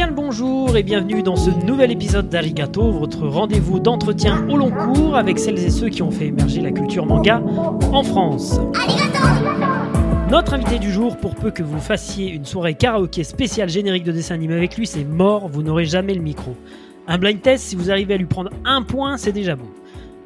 Bien le bonjour et bienvenue dans ce nouvel épisode d'Arigato, votre rendez-vous d'entretien au long cours avec celles et ceux qui ont fait émerger la culture manga en France. Notre invité du jour, pour peu que vous fassiez une soirée karaoké spéciale générique de dessin animé avec lui, c'est mort, vous n'aurez jamais le micro. Un blind test, si vous arrivez à lui prendre un point, c'est déjà bon.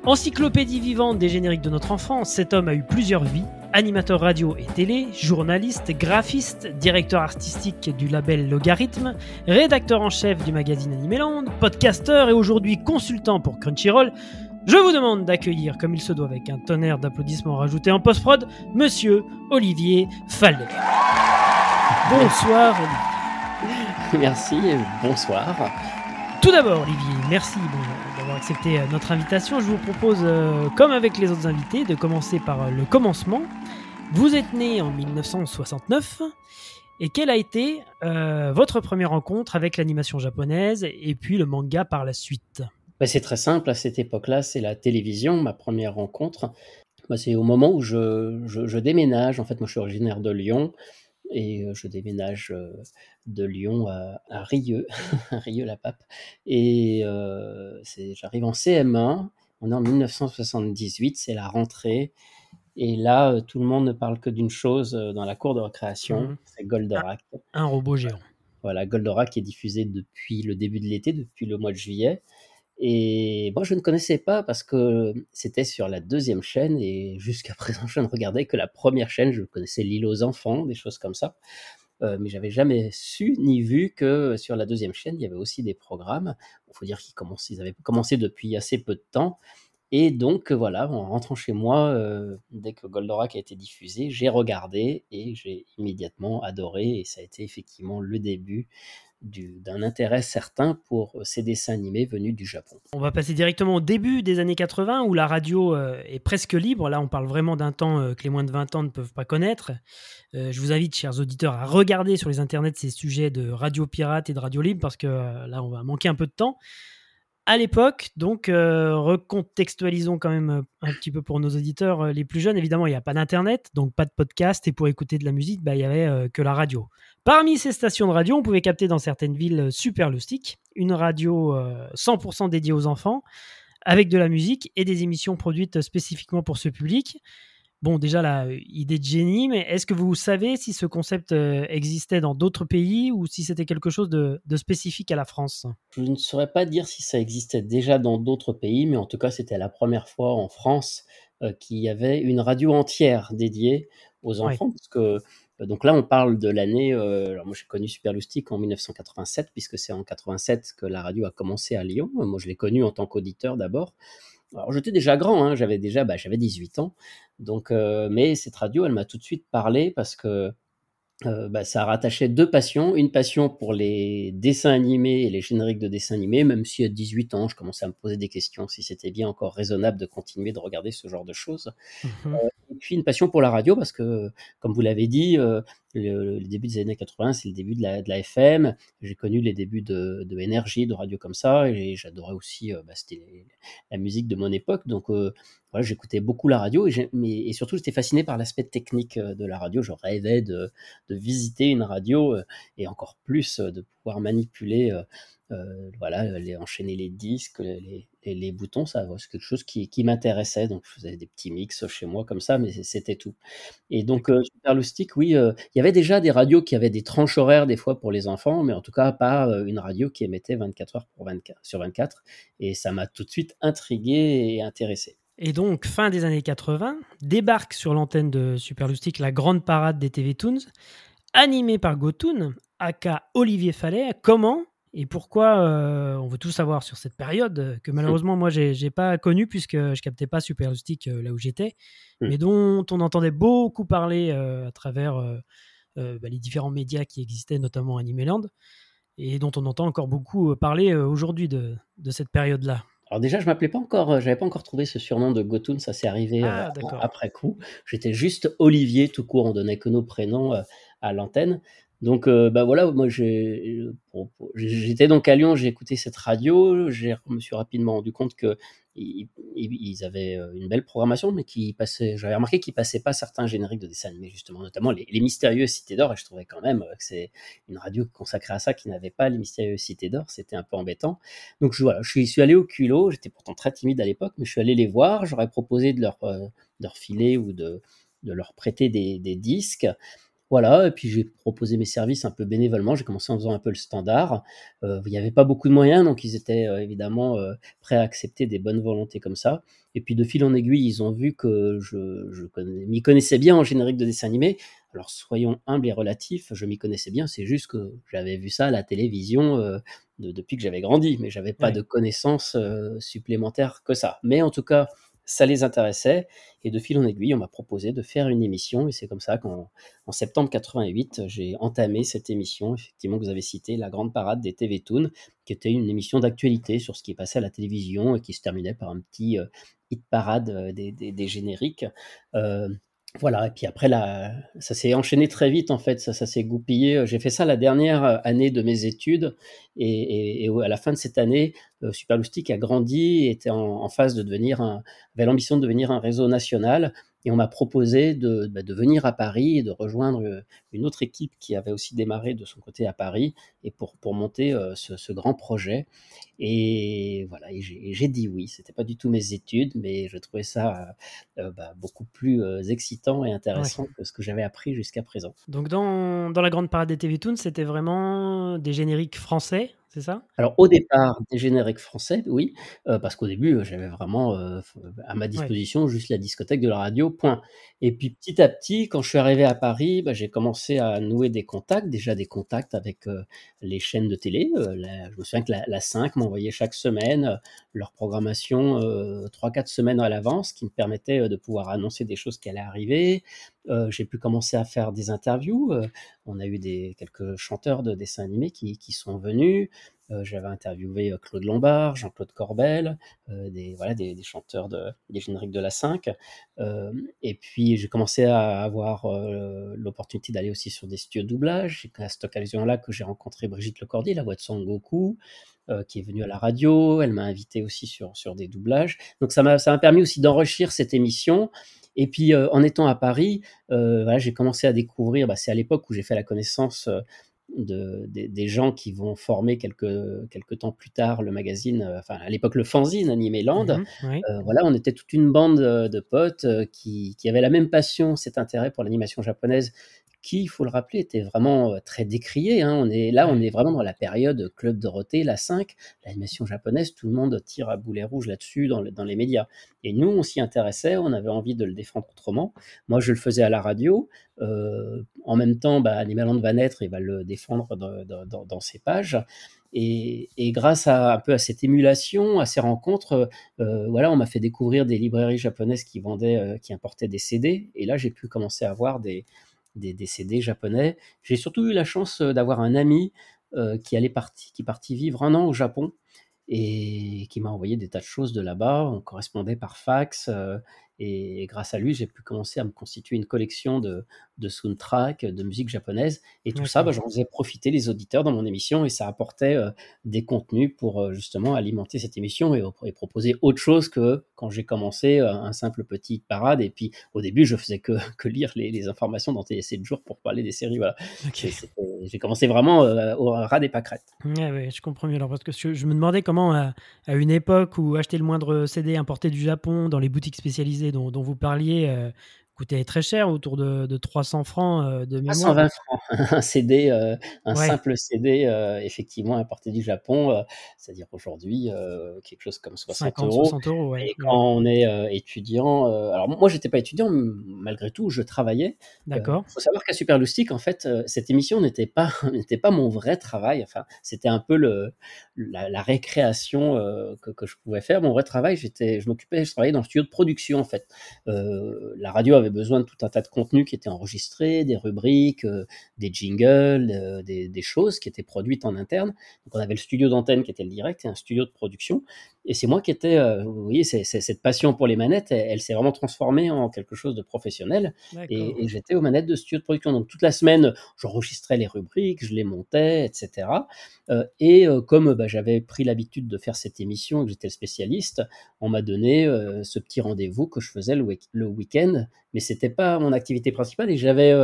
Encyclopédie vivante des génériques de notre enfance, cet homme a eu plusieurs vies. Animateur radio et télé, journaliste, graphiste, directeur artistique du label Logarithme, rédacteur en chef du magazine Animeland, podcasteur et aujourd'hui consultant pour Crunchyroll, je vous demande d'accueillir, comme il se doit avec un tonnerre d'applaudissements rajoutés en post-prod, Monsieur Olivier Faldet. Bonsoir Olivier. Merci, bonsoir. Tout d'abord, Olivier, merci d'avoir accepté euh, notre invitation. Je vous propose, euh, comme avec les autres invités, de commencer par euh, le commencement. Vous êtes né en 1969. Et quelle a été votre première rencontre avec l'animation japonaise et puis le manga par la suite? Bah, C'est très simple, à cette époque-là, c'est la télévision, ma première rencontre. Bah, c'est au moment où je, je, déménage. En fait, moi, je suis originaire de Lyon et je déménage de Lyon à, Rieux, Rieux-la-Pape. Et j'arrive en CM1, on est en 1978, c'est la rentrée. Et là, tout le monde ne parle que d'une chose dans la cour de récréation, mmh. c'est Goldorak. Un, robot géant. Voilà, Goldorak est diffusé depuis le début de l'été, depuis le mois de juillet. Et moi, je ne connaissais pas parce que c'était sur la deuxième chaîne et jusqu'à présent, je ne regardais que la première chaîne. Je connaissais l'île aux enfants, des choses comme ça. Euh, mais j'avais jamais su ni vu que sur la deuxième chaîne, il y avait aussi des programmes. Il faut dire qu'ils ils avaient commencé depuis assez peu de temps. Et donc, voilà, en rentrant chez moi, euh, dès que Goldorak a été diffusé, j'ai regardé et j'ai immédiatement adoré. Et ça a été effectivement le début d'un intérêt certain pour ces dessins animés venus du Japon. On va passer directement au début des années 80 où la radio euh, est presque libre. Là, on parle vraiment d'un temps euh, que les moins de 20 ans ne peuvent pas connaître. Euh, je vous invite, chers auditeurs, à regarder sur les internets ces sujets de radio pirate et de radio libre parce que là, on va manquer un peu de temps à l'époque, donc recontextualisons quand même un petit peu pour nos auditeurs les plus jeunes. Évidemment, il n'y a pas d'internet, donc pas de podcast, et pour écouter de la musique, bah, il n'y avait que la radio. Parmi ces stations de radio, on pouvait capter dans certaines villes super loustiques une radio 100% dédiée aux enfants, avec de la musique et des émissions produites spécifiquement pour ce public. Bon, déjà, la idée de génie, mais est-ce que vous savez si ce concept euh, existait dans d'autres pays ou si c'était quelque chose de, spécifique à la France? Je ne saurais pas dire si ça existait déjà dans d'autres pays, mais en tout cas, c'était la première fois en France euh, qu'il y avait une radio entière dédiée aux enfants, parce que euh, donc là, on parle de l'année. alors moi, j'ai connu Superlustic en 1987, puisque c'est en 87 que la radio a commencé à Lyon. Moi, je l'ai connu en tant qu'auditeur d'abord. Alors j'étais déjà grand, hein, j'avais déjà bah, j'avais 18 ans. Donc, euh, mais cette radio, elle m'a tout de suite parlé parce que euh, bah, ça rattachait deux passions. Une passion pour les dessins animés et les génériques de dessins animés, même si à 18 ans, je commençais à me poser des questions si c'était bien encore raisonnable de continuer de regarder ce genre de choses. Mmh euh, et puis une passion pour la radio parce que, comme vous l'avez dit, le, début des années 80, c'est le début de la, de la FM. J'ai connu les débuts de, de énergie, de radio comme ça, et j'adorais aussi, euh, bah, c'était la musique de mon époque. Donc euh, voilà, j'écoutais beaucoup la radio, et, mais, et surtout j'étais fasciné par l'aspect technique euh, de la radio. Je rêvais de, de visiter une radio, et encore plus de pouvoir manipuler euh, voilà, les, enchaîner les disques, les, les, boutons, ça c'est quelque chose qui, qui m'intéressait. Donc je faisais des petits mix chez moi comme ça, mais c'était tout. Et donc euh, Super Lustig, oui, euh, il y avait déjà des radios qui avaient des tranches horaires des fois pour les enfants, mais en tout cas pas une radio qui émettait 24 heures pour 24, sur 24. Et ça m'a tout de suite intrigué et intéressé. Et donc, fin des années 80, débarque sur l'antenne de Super Lustig la grande parade des TV Toons, animée par Gotoon, aka Olivier Fallet. Comment et pourquoi euh, on veut tout savoir sur cette période euh, que malheureusement moi j'ai, n'ai pas connu puisque je captais pas Super Lustig euh, là où j'étais, hmm. mais dont on entendait beaucoup parler à travers bah, les différents médias qui existaient, notamment Animeland, et dont on entend encore beaucoup parler aujourd'hui de, de cette période-là. Alors déjà, je m'appelais pas encore, j'avais pas encore trouvé ce surnom de Gotoon, ça s'est arrivé ah, après coup. J'étais juste Olivier tout court, on donnait que nos prénoms à l'antenne. Donc, euh, bah, voilà, moi j'étais donc à Lyon, j'ai écouté cette radio, je me suis rapidement rendu compte qu'ils ils avaient, euh, une belle programmation, mais qui passait j'avais remarqué qu'ils passaient pas certains génériques de dessins animés justement, notamment les les Mystérieuses Cités d'Or et je trouvais quand même, euh, que c'est une radio consacrée à ça qui n'avait pas les Mystérieuses Cités d'Or, c'était un peu embêtant. Donc voilà, je suis allé au culot, j'étais pourtant très timide à l'époque, mais je suis allé les voir, j'aurais proposé de leur, de leur filer ou de de leur prêter des disques voilà et puis j'ai proposé mes services un peu bénévolement. J'ai commencé en faisant un peu le standard. Euh, il n'y avait pas beaucoup de moyens, donc ils étaient, heu, évidemment, heu, prêts à accepter des bonnes volontés comme ça et puis de fil en aiguille, ils ont vu que je je m'y connaissais bien en générique de dessin animé. Alors soyons humbles et relatifs, je m'y connaissais bien, c'est juste que j'avais vu ça à la télévision, de depuis que j'avais grandi, mais j'avais pas de connaissances, supplémentaires que ça. Mais en tout cas ça les intéressait et de fil en aiguille, on m'a proposé de faire une émission et c'est comme ça qu'en en septembre 88, j'ai entamé cette émission, effectivement, que vous avez citée, La Grande Parade des TV Toon, qui était une émission d'actualité sur ce qui passé à la télévision et qui se terminait par un petit euh, hit parade euh, des, des, génériques. Euh, voilà et puis après la ça s'est enchaîné très vite en fait, ça s'est goupillé, j'ai fait ça la dernière, euh, année de mes études et à la fin de cette année, euh, a grandi, était en en phase de devenir un avait l'ambition de devenir un réseau national et on m'a proposé de, bah, de venir à Paris et de rejoindre euh, une autre équipe qui avait aussi démarré de son côté à Paris et pour, pour monter euh, ce, ce, grand projet. Et voilà, j'ai dit oui. C'était pas du tout mes études, mais je trouvais ça euh, bah, beaucoup plus excitant et intéressant que ce que j'avais appris jusqu'à présent. Donc dans, dans la grande parade des TV Toons, c'était vraiment des génériques français c'est ça? Alors au départ, des génériques français, oui, euh, parce qu'au début, j'avais vraiment, euh, à ma disposition juste la discothèque de la radio, point. Et puis petit à petit, quand je suis arrivé à Paris, bah, j'ai commencé à nouer des contacts, déjà des contacts avec, euh, les chaînes de télé, je me souviens que la la 5 m'envoyait chaque semaine, leur programmation, 3-4 semaines à l'avance, qui me permettait, de pouvoir annoncer des choses qui allaient arriver. J'ai pu commencer à faire des interviews, on a eu des quelques chanteurs de dessins animés qui qui sont venus. Euh, j'avais interviewé euh, Claude Lombard, Jean-Claude Corbel, euh, des, voilà, des, chanteurs de, des génériques de la 5. et puis j'ai commencé à avoir l'opportunité d'aller aussi sur des studios de doublage. C'est à cette occasion-là que j'ai rencontré Brigitte Lecordier, la voix de Son Goku. qui est venue à la radio, elle m'a invité aussi sur, sur des doublages. Donc ça m'a permis aussi d'enrichir cette émission. Et puis en étant à Paris, voilà, j'ai commencé à découvrir, bah, c'est à l'époque où j'ai fait la connaissance de, des, gens qui vont former quelques, quelques temps plus tard le magazine, euh, enfin à l'époque le fanzine Animé Land. Mhm, euh, voilà, on était toute une bande de, potes euh, qui, qui avaient la même passion, cet intérêt pour l'animation japonaise qui, il faut le rappeler, était vraiment très décrié. Hein. On est, là, on est vraiment dans la période Club Dorothée, la 5, l'animation japonaise, tout le monde tire à boulet rouge là-dessus dans, dans, les médias. Et nous, on s'y intéressait, on avait envie de le défendre autrement. Moi, je le faisais à la radio. Euh, en même temps, bah, Animaland va naître et va le défendre dans, dans ses pages. Et, et, grâce à un peu à cette émulation, à ces rencontres, euh, voilà, on m'a fait découvrir des librairies japonaises qui vendaient, qui importaient des CD. Et là, j'ai pu commencer à voir des, des, CD japonais. J'ai surtout eu la chance euh, d'avoir un ami euh, qui allait parti, qui partit vivre un an au Japon et qui m'a envoyé des tas de choses de là-bas. On correspondait par fax. Euh, et grâce à lui, j'ai pu commencer à me constituer une collection de, de soundtracks, de musique japonaise. Et tout ça, bah, j'en faisais profiter les auditeurs dans mon émission et ça apportait euh, des contenus pour euh, justement alimenter cette émission et, proposer autre chose que quand j'ai commencé euh, un simple petit parade. Et puis au début, je faisais que, que lire les, informations dans TSC jour pour parler des séries. Voilà. J'ai commencé vraiment au ras des pâquerettes. Ouais, je comprends mieux. Alors, parce que je, me demandais comment, à, à, une époque où acheter le moindre CD importé du Japon dans les boutiques spécialisées dont, vous parliez euh, coûtait très cher, autour de, de 300 francs euh, de mémoire. 120 francs, un CD, euh, un simple CD euh, effectivement importé du Japon, c'est-à-dire aujourd'hui quelque chose comme 60 50, euros. 60 euros Et quand on est étudiant, alors moi j'étais pas étudiant, malgré tout je travaillais. D'accord. Il faut savoir qu'à Super en fait, cette émission n'était pas n'était pas mon vrai travail. Enfin, c'était un peu le la, récréation que, que, je pouvais faire. Mon vrai travail, j'étais, je m'occupais, je travaillais dans le studio de production en fait. la radio avait besoin de tout un tas de contenus qui étaient enregistrés, des rubriques, euh, des jingles, euh, des, choses qui étaient produites en interne. Donc on avait le studio d'antenne qui était le direct et un studio de production. Et c'est moi qui étais, euh, vous voyez, c'est, cette passion pour les manettes, elle, s'est vraiment transformée en quelque chose de professionnel. Et, j'étais aux manettes de studio de production. Donc toute la semaine, j'enregistrais les rubriques, je les montais, etc. Euh, et euh, comme bah, j'avais pris l'habitude de faire cette émission et que j'étais le spécialiste, on m'a donné ce petit rendez-vous que je faisais le, le week-end. Mais c'était pas mon activité principale et j'avais,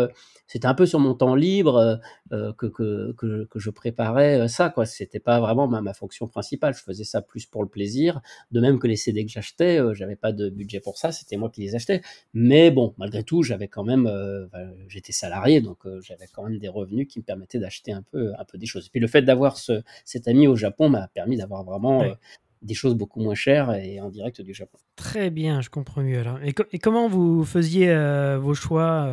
c'était un peu sur mon temps libre que, que, que, que, je préparais ça. Quoi. C'était pas vraiment ma, ma fonction principale. Je faisais ça plus pour le plaisir de même que les CD que j'achetais, euh, j'avais pas de budget pour ça, c'était moi qui les achetais. Mais bon, malgré tout, j'avais quand même, euh, j'étais salarié, donc euh, j'avais quand même des revenus qui me permettaient d'acheter un peu, un peu des choses. Et puis le fait d'avoir ce, cet ami au Japon m'a permis d'avoir vraiment des choses beaucoup moins chères et en direct du Japon. Très bien, je comprends mieux alors. Et, comment vous faisiez vos choix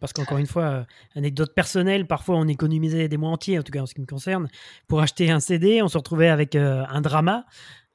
Parce qu'encore une fois, anecdote personnelle, parfois on économisait des mois entiers, en tout cas en ce qui me concerne, pour acheter un CD. On se retrouvait avec un drama.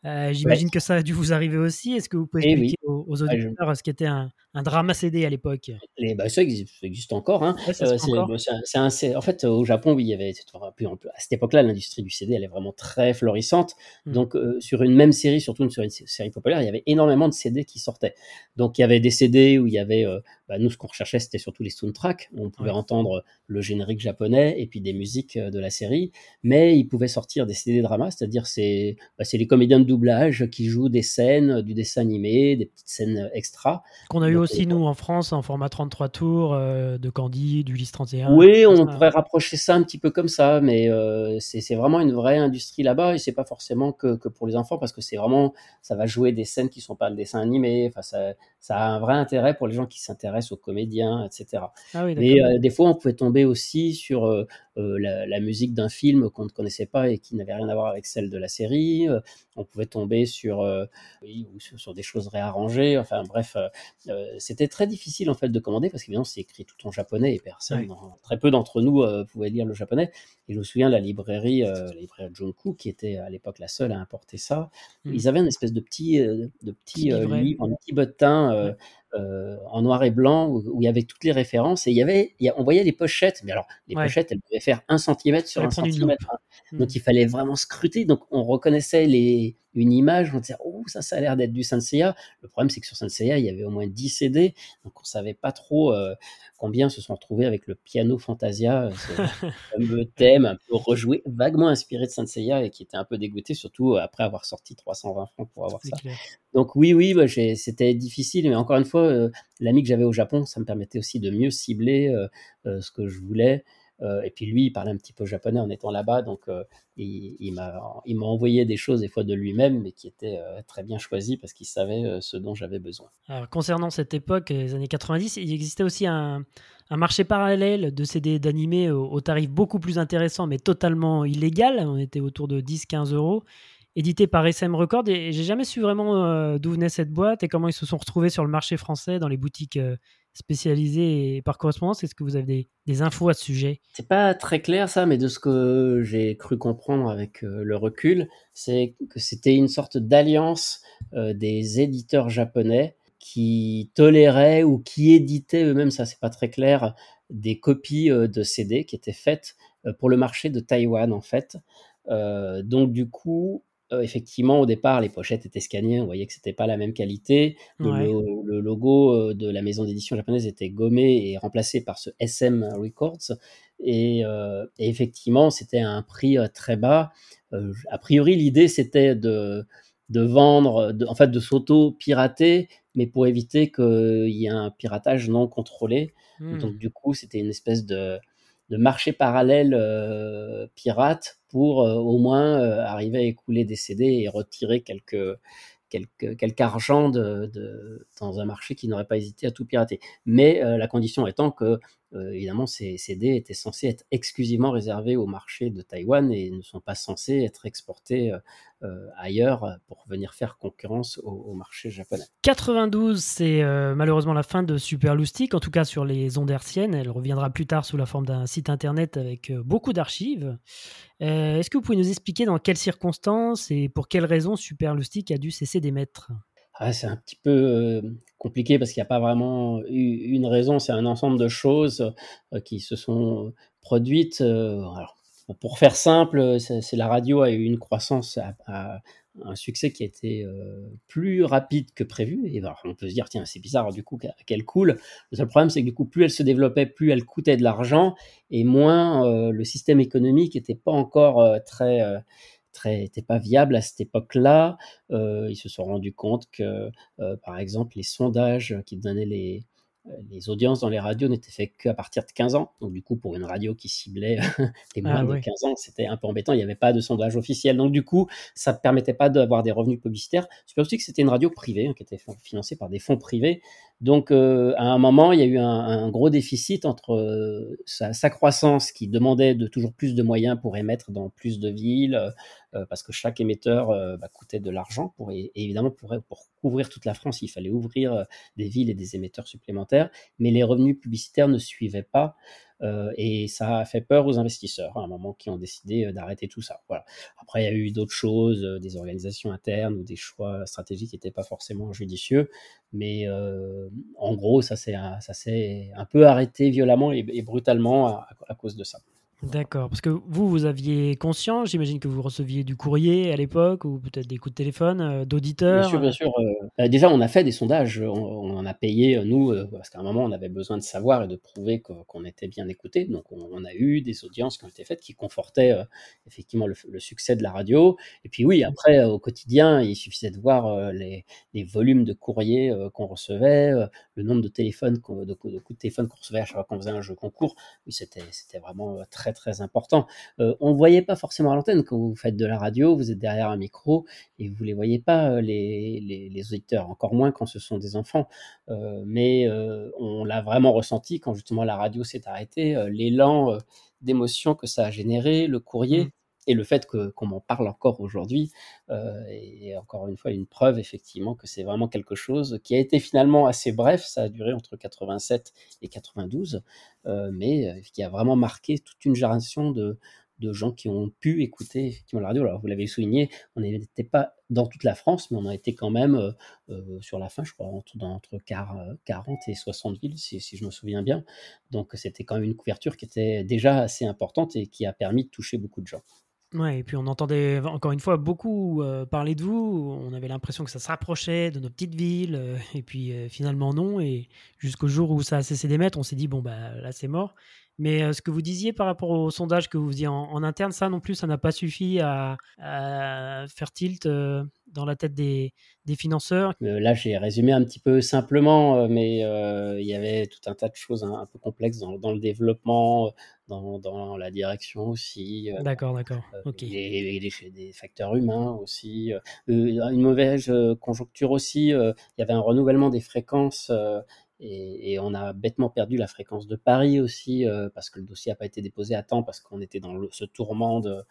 Euh, j'imagine que ça a dû vous arriver aussi. Est-ce que vous pouvez eh expliquer aux, auditeurs ce qu'était un, un, drama CD à l'époque bah, Ça existe, encore. Hein. Euh, en fait, au Japon, oui, il y avait à cette époque-là, l'industrie du CD, elle est vraiment très florissante. Mmh. Donc, euh, sur une même série, surtout sur une série populaire, il y avait énormément de CD qui sortaient. Donc, il y avait des CD où il y avait, bah, nous, ce qu'on recherchait, c'était surtout les soundtracks. On pouvait entendre le générique japonais et puis des musiques de la série. Mais il pouvait sortir des CD drama, c'est-à-dire c'est bah, les comédiens de doublage qui jouent des scènes du dessin animé, des petites scènes extra. Qu'on a eu aussi, euh, nous, en France, en format 33 tours, euh, de Candy, d'Ulysse 31. Oui, on pourrait rapprocher ça un petit peu comme ça, mais euh, c'est vraiment une vraie industrie là-bas, et c'est pas forcément que, que, pour les enfants, parce que c'est vraiment, ça va jouer des scènes qui sont pas le dessin animé, enfin, ça, ça a un vrai intérêt pour les gens qui s'intéressent aux comédiens, etc. Ah oui, mais des fois, on pouvait tomber aussi sur la, la, musique d'un film qu'on ne connaissait pas et qui n'avait rien à voir avec celle de la série. on pouvait tomber sur, euh, oui, ou sur, des choses réarrangées. Enfin bref, euh, euh, c'était très difficile en fait de commander parce qu'évidemment c'est écrit tout en japonais et personne, très peu d'entre nous pouvaient lire le japonais. Et je me souviens la librairie, la librairie Junku qui était à l'époque la seule à importer ça. Hmm. Ils avaient une espèce de petit, de petit, livre, un petit bottin. En noir et blanc où, il y avait toutes les références et il y avait, on voyait les pochettes, mais alors les pochettes elles pouvaient faire un centimètre sur un centimètre, hein. hmm. donc il fallait vraiment scruter, donc on reconnaissait les, une image, on disait, oh, ça, ça a l'air d'être du Senseiya. Le problème, c'est que sur Senseiya, il y avait au moins 10 CD, donc on savait pas trop euh, combien se sont retrouvés avec le piano Fantasia, euh, ce fameux thème un peu rejoué, vaguement inspiré de Senseiya et qui était un peu dégoûté, surtout après avoir sorti 320 francs pour avoir ça. Donc oui, oui, bah, c'était difficile, mais encore une fois, euh, l'ami que j'avais au Japon, ça me permettait aussi de mieux cibler ce que je voulais. Euh, et puis lui, il parlait un petit peu japonais en étant là-bas, donc euh, il, m'a envoyé des choses des fois de lui-même, mais qui étaient euh, très bien choisies parce qu'il savait ce dont j'avais besoin. Alors, concernant cette époque, les années 90, il existait aussi un, marché parallèle de CD d'animés au, tarif beaucoup plus intéressant, mais totalement illégal. On était autour de 10-15 euros édité par SM Records et j'ai jamais su vraiment d'où venait cette boîte et comment ils se sont retrouvés sur le marché français dans les boutiques spécialisé par correspondance. Est-ce que vous avez des, infos à ce sujet? C'est pas très clair ça, mais de ce que j'ai cru comprendre avec euh, le recul, c'est que c'était une sorte d'alliance euh, des éditeurs japonais qui toléraient ou qui éditaient eux-mêmes, ça c'est pas très clair, des copies euh, de CD qui étaient faites pour le marché de Taïwan en fait. donc du coup, euh, effectivement, au départ, les pochettes étaient scannées, on voyait que c'était pas la même qualité. Le, logo euh, de la maison d'édition japonaise était gommé et remplacé par ce SM Records. Et, euh, effectivement, c'était à un prix très bas. a priori, l'idée c'était de, de vendre, en fait, de s'auto-pirater, mais pour éviter qu'il y ait un piratage non contrôlé. Hmm. Donc, du coup, c'était une espèce de, de marché parallèle pirate pour au moins arriver à écouler des CD et retirer quelques, quelque argent dans un marché qui n'aurait pas hésité à tout pirater. Mais la condition étant que euh, évidemment, ces CD étaient censés être exclusivement réservés au marché de Taïwan et ne sont pas censés être exportés euh, euh, ailleurs pour venir faire concurrence au, marché japonais. 92, c'est malheureusement la fin de Super en tout cas sur les ondes hertziennes. Elle reviendra plus tard sous la forme d'un site internet avec beaucoup d'archives. Est-ce que vous pouvez nous expliquer dans quelles circonstances et pour quelles raisons Super a dû cesser d'émettre? Ah, c'est un petit peu compliqué parce qu'il n'y a pas vraiment une raison, c'est un ensemble de choses qui se sont produites. alors, pour faire simple, c'est la radio a eu une croissance un succès qui a été plus rapide que prévu. Et ben, on peut se dire, tiens, c'est bizarre, du coup, qu'elle coule. Le seul problème, c'est que du coup, plus elle se développait, plus elle coûtait de l'argent, et moins le système économique n'était pas encore très très, pas viable à cette époque-là. ils se sont rendus compte que, par exemple, les sondages qui donnaient les, euh, les audiences dans les radios n'étaient faites qu'à partir de 15 ans. Donc, du coup, pour une radio qui ciblait les moins ah de 15 ans, c'était un peu embêtant. Il n'y avait pas de sondage officiel. Donc, du coup, ça ne permettait pas d'avoir des revenus publicitaires. C'est aussi que c'était une radio privée hein, qui était financée par des fonds privés. Donc, euh, à un moment, il y a eu un, gros déficit entre euh, sa, croissance qui demandait de toujours plus de moyens pour émettre dans plus de villes, euh, parce que chaque émetteur bah, coûtait de l'argent. Pour, et, évidemment, pour, couvrir toute la France, il fallait ouvrir des villes et des émetteurs supplémentaires, mais les revenus publicitaires ne suivaient pas. Euh, et ça a fait peur aux investisseurs hein, à un moment qui ont décidé euh, d'arrêter tout ça. Voilà. Après, il y a eu d'autres choses, euh, des organisations internes ou des choix stratégiques qui n'étaient pas forcément judicieux, mais en gros, ça s'est un peu arrêté violemment et, brutalement à cause de ça. D'accord, parce que vous, vous aviez conscience, j'imagine que vous receviez du courrier à l'époque, ou peut-être des coups de téléphone euh, d'auditeurs. Bien sûr, bien sûr. Euh, déjà, on a fait des sondages, on, en a payé, euh, nous, parce qu'à un moment, on avait besoin de savoir et de prouver qu'on était bien écouté. Donc, on, a eu des audiences qui ont été faites qui confortaient effectivement le, succès de la radio. Et puis, oui, après, au quotidien, il suffisait de voir les, volumes de courriers qu'on recevait, le nombre de téléphones, de, de coups de téléphone qu'on recevait à chaque fois qu'on faisait un jeu concours. Oui, c'était vraiment très très important. Euh, on ne voyait pas forcément à l'antenne quand vous faites de la radio, vous êtes derrière un micro et vous ne les voyez pas, euh, les, auditeurs, encore moins quand ce sont des enfants. Euh, mais on l'a vraiment ressenti quand justement la radio s'est arrêtée, l'élan d'émotion que ça a généré, le courrier. Mmh et le fait qu'on m'en parle encore aujourd'hui euh, est encore une fois une preuve effectivement que c'est vraiment quelque chose qui a été finalement assez bref, ça a duré entre 87 et 92, euh, mais euh, qui a vraiment marqué toute une génération de, de gens qui ont pu écouter effectivement la radio. Alors vous l'avez souligné, on n'était pas dans toute la France, mais on a été quand même sur la fin, je crois, entre, entre 40 et 60 villes, si, si je me souviens bien. Donc c'était quand même une couverture qui était déjà assez importante et qui a permis de toucher beaucoup de gens. Ouais, et puis on entendait encore une fois beaucoup euh, parler de vous. On avait l'impression que ça se rapprochait de nos petites villes, euh, et puis euh, finalement non. Et jusqu'au jour où ça a cessé d'émettre, on s'est dit bon bah là c'est mort. Mais ce que vous disiez par rapport au sondage que vous faisiez en, interne, ça non plus, ça n'a pas suffi à, faire tilt dans la tête des, financeurs. là, j'ai résumé un petit peu simplement, mais il y avait tout un tas de choses un, peu complexes dans, le développement, dans, la direction aussi. d'accord, d'accord. ok. Et, des facteurs humains aussi. une mauvaise conjoncture aussi. il y avait un renouvellement des fréquences et, on a bêtement perdu la fréquence de Paris aussi, euh, parce que le dossier n'a pas été déposé à temps, parce qu'on était dans ce tourment de,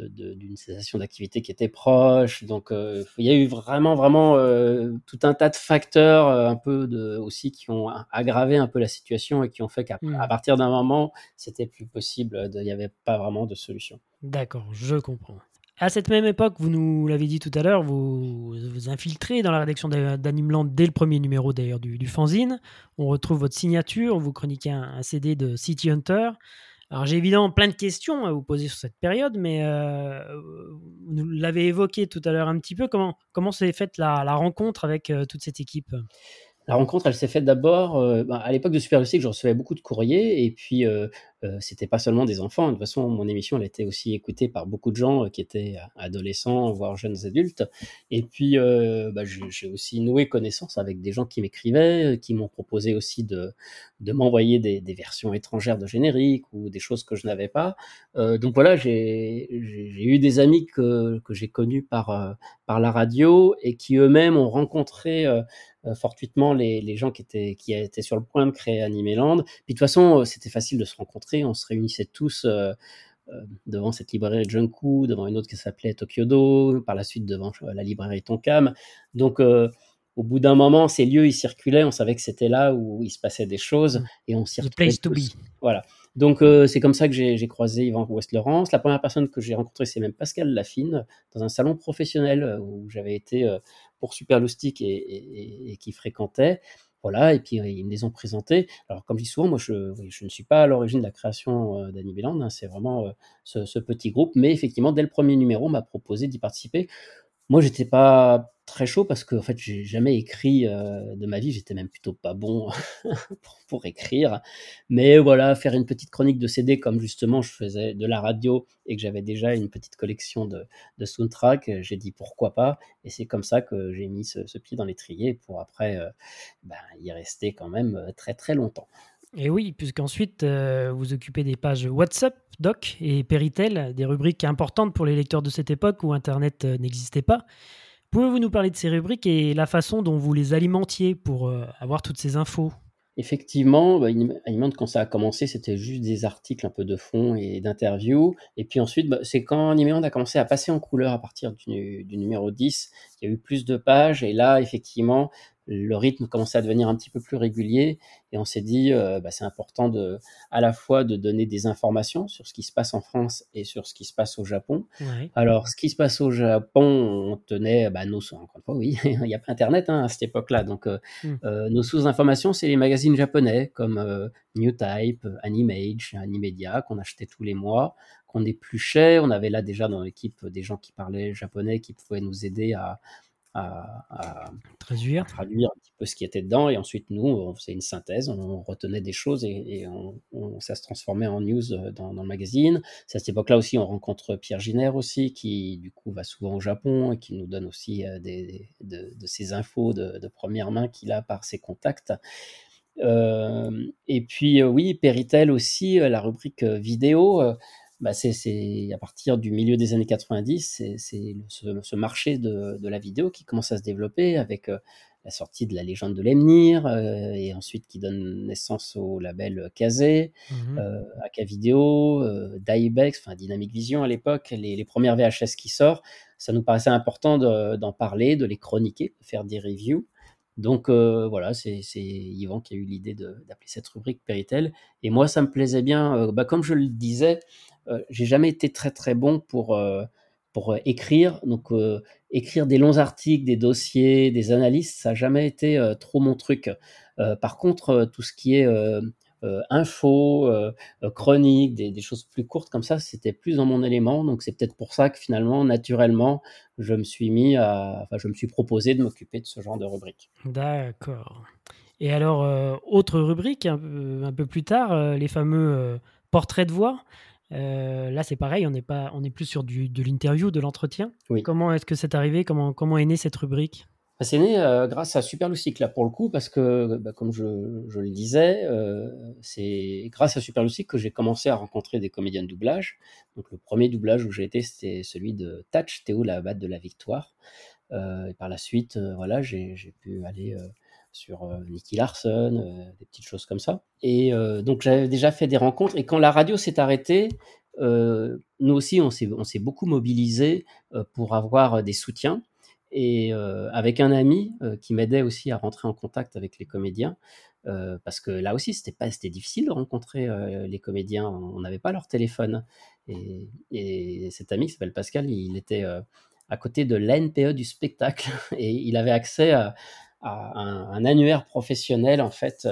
d'une cessation d'activité qui était proche. Donc, euh, il y a eu vraiment, vraiment euh, tout un tas de facteurs un peu de, aussi qui ont aggravé un peu la situation et qui ont fait qu'à mmh. partir d'un moment, c'était plus possible. Il n'y avait pas vraiment de solution. D'accord, je comprends. À cette même époque, vous nous l'avez dit tout à l'heure, vous vous infiltrez dans la rédaction d'Animeland dès le premier numéro d'ailleurs du, fanzine. On retrouve votre signature, vous chroniquez un, CD de City Hunter. Alors j'ai évidemment plein de questions à vous poser sur cette période, mais euh, vous l'avez évoqué tout à l'heure un petit peu. Comment, s'est faite la, rencontre avec euh, toute cette équipe? La rencontre, elle s'est faite d'abord euh, bah, à l'époque de Super que je recevais beaucoup de courriers et puis euh, c'était pas seulement des enfants. De toute façon, mon émission, elle était aussi écoutée par beaucoup de gens euh, qui étaient adolescents, voire jeunes adultes. Et puis, euh, bah, j'ai aussi noué connaissance avec des gens qui m'écrivaient, qui m'ont proposé aussi de, de m'envoyer des, des, versions étrangères de génériques ou des choses que je n'avais pas. donc voilà, j'ai eu des amis que, que j'ai connus par, par la radio et qui eux-mêmes ont rencontré fortuitement les, les, gens qui étaient, qui étaient sur le point de créer Animeland. Puis de toute façon, c'était facile de se rencontrer on se réunissait tous euh, euh, devant cette librairie Junku, devant une autre qui s'appelait Tokyodo, par la suite devant euh, la librairie Tonkam. Donc, au bout d'un moment, ces lieux, ils circulaient, on savait que c'était là où il se passait des choses et on s'y retrouvait. place to be. Voilà. Donc, c'est comme ça que j'ai croisé Yvan West-Laurence. La première personne que j'ai rencontrée, c'est même Pascal Lafine, dans un salon professionnel où j'avais été pour Super et, qui fréquentait. Voilà, et puis ils me les ont présentés. Alors, comme je dis souvent, moi, je, je ne suis pas à l'origine de la création euh, d'Annie hein, c'est vraiment euh, ce, petit groupe. Mais effectivement, dès le premier numéro, on m'a proposé d'y participer. Moi, j'étais pas très chaud parce qu'en fait, j'ai jamais écrit, heu, de ma vie. J'étais même plutôt pas bon pour écrire. Mais voilà, faire une petite chronique de CD comme justement je faisais de la radio et que j'avais déjà une petite collection de de soundtracks, j'ai dit: «Pourquoi pas?» et c'est comme ça que j'ai mis ce pied dans l'étrier pour après, heu, ben, y rester quand même, heu, très, très longtemps. Et oui, puisqu'ensuite, heu, vous occupez des pages WhatsApp Doc et Péritel, des rubriques importantes pour les lecteurs de cette époque où internet, heu, n'existait pas. Pouvez-vous nous parler de ces rubriques et la façon dont vous les alimentiez pour, heu, avoir toutes ces infos? Effectivement, bah, quand ça a commencé, c'était juste des articles un peu de fond et d'interviews et puis ensuite, bah, c'est quand Animémonde a commencé à passer en couleur à partir du du numéro 10, il y a eu plus de pages et là, effectivement, le rythme commençait à devenir un petit peu plus régulier et on s'est dit, heu, bah, c'est important de à la fois de donner des informations sur ce qui se passe en France et sur ce qui se passe au Japon. Ouais. Alors ce qui se passe au Japon, on tenait, bah, nos encore une fois, oui, il y a pas internet, hein, à cette époque-là, donc heu Mmh. heu, nos sources d'informations, c'est les magazines japonais comme, heu, New Type, Animage, Animedia qu'on achetait tous les mois, qu'on épluchait. On avait là déjà dans l'équipe des gens qui parlaient japonais, qui pouvaient nous aider à à à à Traduire? traduire un petit peu ce qui était dedans et ensuite nous, on faisait une synthèse, on retenait des choses et et on on ça se transformait en news, heu, dans dans le magazine. C'est à cette époque-là aussi, on rencontre Pierre Giner aussi qui, du coup, va souvent au Japon et qui nous donne aussi, heu, des de de ces infos de de 1re main qu'il a par ses contacts. Hem et puis, heu, oui, Péritel aussi, la rubrique, vidéo, bah, c'est à partir du milieu des années 90, c'est ce ce marché de de la vidéo qui commence à se développer avec, heu, la sortie de La Légende de Lemnir, heu et ensuite qui donne naissance au label Kazé, Mmh Aka-Video, heu, Daibex, enfin Dynamic Vision à l'époque, les les 1res VHS qui sortent. Ça nous paraissait important de d'en parler, de les chroniquer, de faire des reviews. Donc voilà, c'est Yvan qui a eu l'idée de d'appeler cette rubrique Péritel et moi, ça me plaisait bien, bah, comme je le disais, j'ai jamais été très, très bon pour, heu, pour, heu, écrire. Donc écrire des longs articles, des dossiers, des analyses, ça a jamais été, trop mon truc. Par contre, tout ce qui est, info, chronique, des choses plus courtes comme ça, c'était plus dans mon élément. Donc c'est peut-être pour ça que finalement, naturellement, je me suis mis enfin, je me suis proposé de m'occuper de ce genre de rubrique. D'accord et alors, autre rubrique un peu plus tard, les fameux, portraits de voix. Heu, là, c'est pareil, on n'est pas on est plus sur du de l'interview, de l'entretien. Oui. Comment est-ce que c'est arrivé? Comment comment est née cette rubrique? Bah, c'est né, heu, grâce à Superloustic là pour le coup parce que, bah, comme je je le disais, heu, c'est grâce à Superloustic que j'ai commencé à rencontrer des comédiens de doublage. Donc le 1er doublage où j'ai été, c'était celui de Tatch, Théo la Batte de la Victoire. Et par la suite, voilà, j'ai pu aller, sur, heu, Nicky Larson, heu, des petites choses comme ça. Et heu, donc j'avais déjà fait des rencontres. Et quand la radio s'est arrêtée, nous aussi on s'est beaucoup mobilisés, pour avoir, des soutiens. Et avec un ami, qui m'aidait aussi à rentrer en contact avec les comédiens, parce que là aussi c'était pas c'était difficile de rencontrer, les comédiens. On n'avait pas leur téléphone. Et et cet ami qui s'appelle Pascal, il était, à côté de l'ANPE du spectacle. Et il avait accès à à un un annuaire professionnel en fait,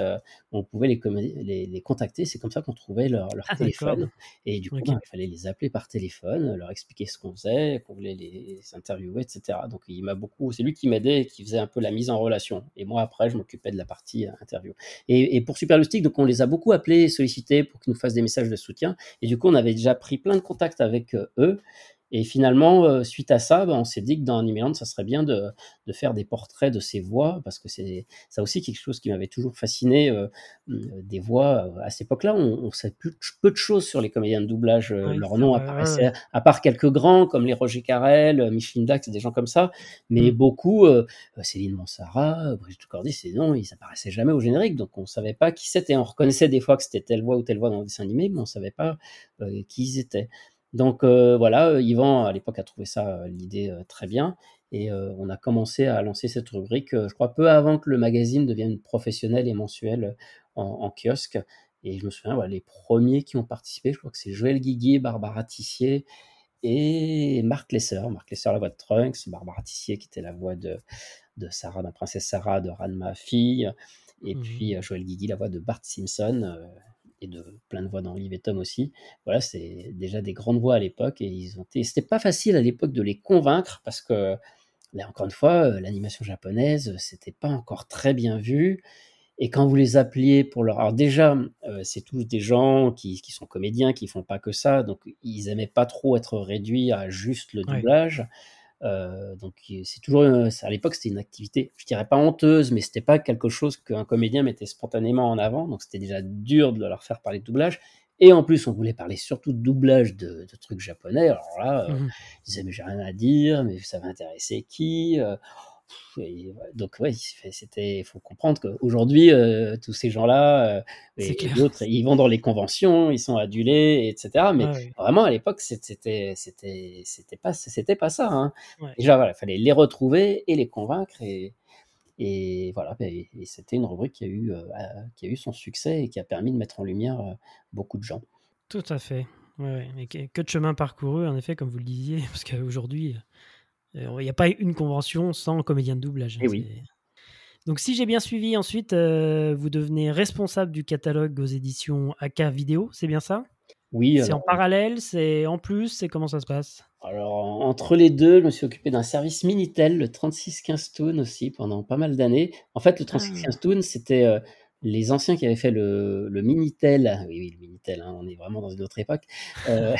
où on pouvait les les les contacter. C'est comme ça qu'on trouvait leur leur Ah téléphone. Et du coup, ben, il fallait les appeler par téléphone, leur expliquer ce qu'on faisait, qu'on voulait les interviewer et cetera. Donc il m'a beaucoup c'est lui qui m'aidait et qui faisait un peu la mise en relation. Et moi après je m'occupais de la partie, heu, interview. Et et pour Superloustic, donc on les a beaucoup appelés sollicités pour qu'ils nous fassent des messages de soutien. Et du coup, on avait déjà pris plein de contacts avec, heu, eux et finalement, heu, suite à ça, bah, on s'est dit que dans Animéland, ça serait bien de de faire des portraits de ces voix parce que c'est ça aussi quelque chose qui m'avait toujours fasciné, heu mmh, des voix, à cette époque-là, on on savait peu de ch peu de choses sur les comédiens de doublage, Oui, ouais, ouais. apparaissaient à part quelques grands comme les Roger Carrel, Micheline Dax, des gens comme ça, mais Mmh. beaucoup, Céline Mansara, heu, Brigitte Lecordier, ces noms, ils apparaissaient jamais au générique donc on savait pas qui c'était. On reconnaissait des fois que c'était telle voix ou telle voix dans le dessin animé, mais on savait pas, qui ils étaient. Donc heu, voilà, heu, Yvan à l'époque a trouvé ça, heu, l'idée, très bien et on a commencé à lancer cette rubrique, je crois peu avant que le magazine devienne professionnel et mensuel, en en kiosque et je me souviens, les 1ers qui ont participé, je crois que c'est Joël Guiguier, Barbara Tissier et Marc Lesser. Marc Lesser, la voix de Trunks, Barbara Tissier qui était la voix de de Sarah, dans Princesse Sarah, de Ranma fille et Mmh mh. puis, Joël Guigui, la voix de Bart Simpson, et de plein de voix dans Olive et Tom aussi. Voilà, c'est déjà des grandes voix à l'époque et ils ont été c'était pas facile à l'époque de les convaincre parce que Là, encore une fois, l'animation japonaise, c'était pas encore très bien vu et quand vous les appeliez pour leur alors déjà, c'est tous des gens qui qui sont comédiens, qui font pas que ça, donc ils aimaient pas trop être réduits à juste le doublage. Donc c'est toujours, à l'époque, c'était une activité, je dirais pas honteuse, mais c'était pas quelque chose qu'un comédien mettait spontanément en avant, donc c'était déjà dur de leur faire parler de doublage. Et en plus, on voulait parler surtout de doublage de, trucs japonais. Alors là, euh, mmh ils disaient, mais j'ai rien à dire, mais ça va intéresser qui euh, Donc, ouais, c'était, il faut comprendre qu'aujourd'hui, euh, tous ces gens-là, et, d'autres, ils vont dans les conventions, ils sont adulés, etc. Mais vraiment, à l'époque, c'était, c'était, c'était pas, c'était pas ça. Hein. Déjà, voilà, il fallait les retrouver et les convaincre. Et, et voilà, et, c'était une rubrique qui a, eu, euh, qui a eu son succès et qui a permis de mettre en lumière euh, beaucoup de gens. Tout à fait. Ouais, ouais. que de chemin parcouru, en effet, comme vous le disiez, parce qu'aujourd'hui, euh, il n'y a pas une convention sans comédien de doublage. Et hein, oui. Donc, si j'ai bien suivi, ensuite, vous devenez responsable du catalogue aux éditions AK Vidéo, c'est bien ça? Oui. C'est en parallèle, c'est en plus, c'est comment ça se passe? Alors, entre les deux, je me suis occupé d'un service Minitel, le 3615 Toon aussi, pendant pas mal d'années. En fait, le 3615 ah. Toon, c'était euh, les anciens qui avaient fait le, Minitel. Oui, oui, le Minitel, hein, on est vraiment dans une autre époque. Euh,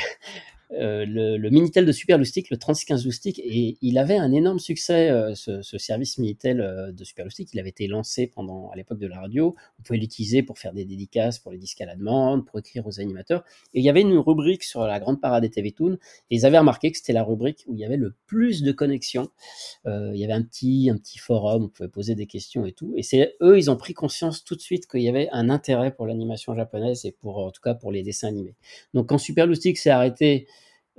euh, le, Minitel de Super le 3615 Loustic, et il avait un énorme succès, euh, ce, service Minitel euh, de Super Il avait été lancé pendant, à l'époque de la radio. Vous pouvez l'utiliser pour faire des dédicaces, pour les disques à la demande, pour écrire aux animateurs. Et il y avait une rubrique sur la grande parade des TV Toon, et ils avaient remarqué que c'était la rubrique où il y avait le plus de connexions. il y avait un petit, un petit forum, on pouvait poser des questions et tout. Et c'est eux, ils ont pris conscience tout de suite qu'il y avait un intérêt pour l'animation japonaise et pour, en tout cas, pour les dessins animés. Donc quand s'est arrêté,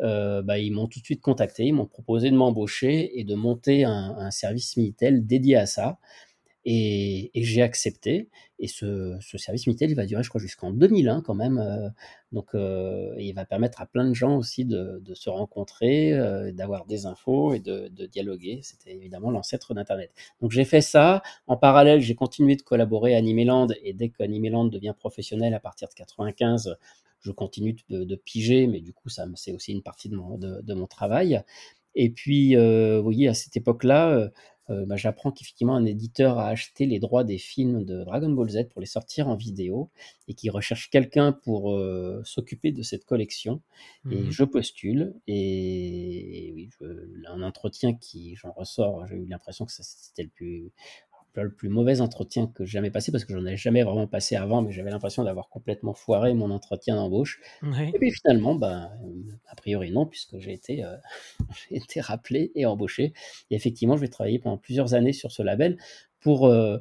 euh, bah, ils m'ont tout de suite contacté, ils m'ont proposé de m'embaucher et de monter un, service Minitel dédié à ça. Et, j'ai accepté. Et ce, service Minitel, il va durer, je crois, jusqu'en 2001 quand même. Euh, donc, euh, il va permettre à plein de gens aussi de, se rencontrer, d'avoir des infos et de, dialoguer. C'était évidemment l'ancêtre d'Internet. Donc, j'ai fait ça. En parallèle, j'ai continué de collaborer à Animeland. Et dès qu'Animeland devient professionnel à partir de 95, je continue de, piger, mais du coup, ça, c'est aussi une partie de mon, travail. Et puis, euh, vous voyez, à cette époque-là, euh, euh, bah, j'apprends qu'effectivement un éditeur a acheté les droits des films de Dragon Ball Z pour les sortir en vidéo et qui recherche quelqu'un pour s'occuper de cette collection. Et mmh je postule et, oui, un entretien qui, j'en ressors, j'ai eu l'impression que c'était le plus le plus mauvais entretien que j'ai jamais passé parce que j'en avais jamais vraiment passé avant, mais j'avais l'impression d'avoir complètement foiré mon entretien d'embauche. Et puis finalement, ben, a priori non, puisque j'ai été, euh, été rappelé et embauché. Et effectivement, je vais travailler pendant plusieurs années sur ce label pour euh,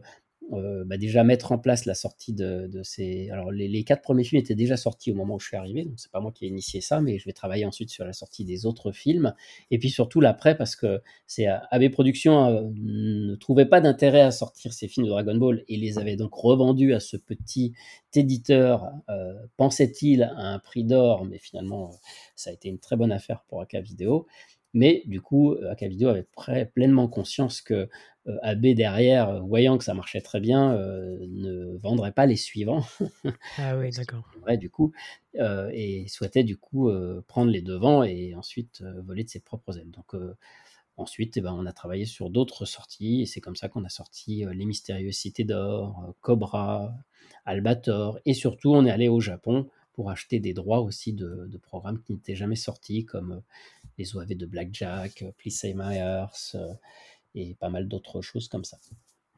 euh, bah, déjà mettre en place la sortie de, ces. Alors, les, quatre premiers films étaient déjà sortis au moment où je suis arrivé, donc c'est pas moi qui ai initié ça, mais je vais travailler ensuite sur la sortie des autres films, et puis surtout l'après, parce que c'est AB Productions euh, ne trouvait pas d'intérêt à sortir ces films de Dragon Ball et les avait donc revendus à ce petit éditeur, euh, pensait-il, à un prix d'or, mais finalement, ça a été une très bonne affaire pour AK Vidéo. Mais du coup, Akavideo avait pleinement conscience que euh, AB derrière, euh, voyant que ça marchait très bien, euh, ne vendrait pas les suivants. ah oui, d'accord. du coup, et souhaitait du coup prendre les devants et ensuite voler de ses propres ailes. Donc ensuite, eh ben, on a travaillé sur d'autres sorties et c'est comme ça qu'on a sorti Les Mystérieuses Cités d'Or, Cobra, Albator et surtout on est allé au Japon pour acheter des droits aussi de, programmes qui n'étaient jamais sortis, comme les OAV de Blackjack, Please Say My Earth, et pas mal d'autres choses comme ça.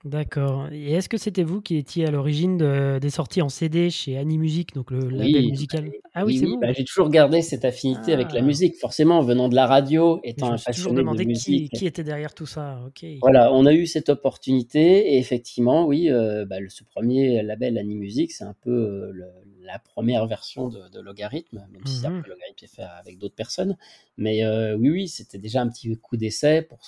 D'accord. Et est-ce que c'était vous qui étiez à l'origine des sorties en CD chez Animusic, donc le label musical? Ah oui, c'est vous bah, J'ai toujours gardé cette affinité avec la ah. musique, forcément, venant de la radio, étant un passionné de musique. Qui, qui était derrière tout ça. Ok. Voilà, on a eu cette opportunité, et effectivement, oui, euh, bah, ce premier label Animusic, c'est un peu euh, le, la première version de, de Logarithme, même si mmh après Logarithme est fait avec d'autres personnes. Mais euh, oui, oui, c'était déjà un petit coup d'essai pour,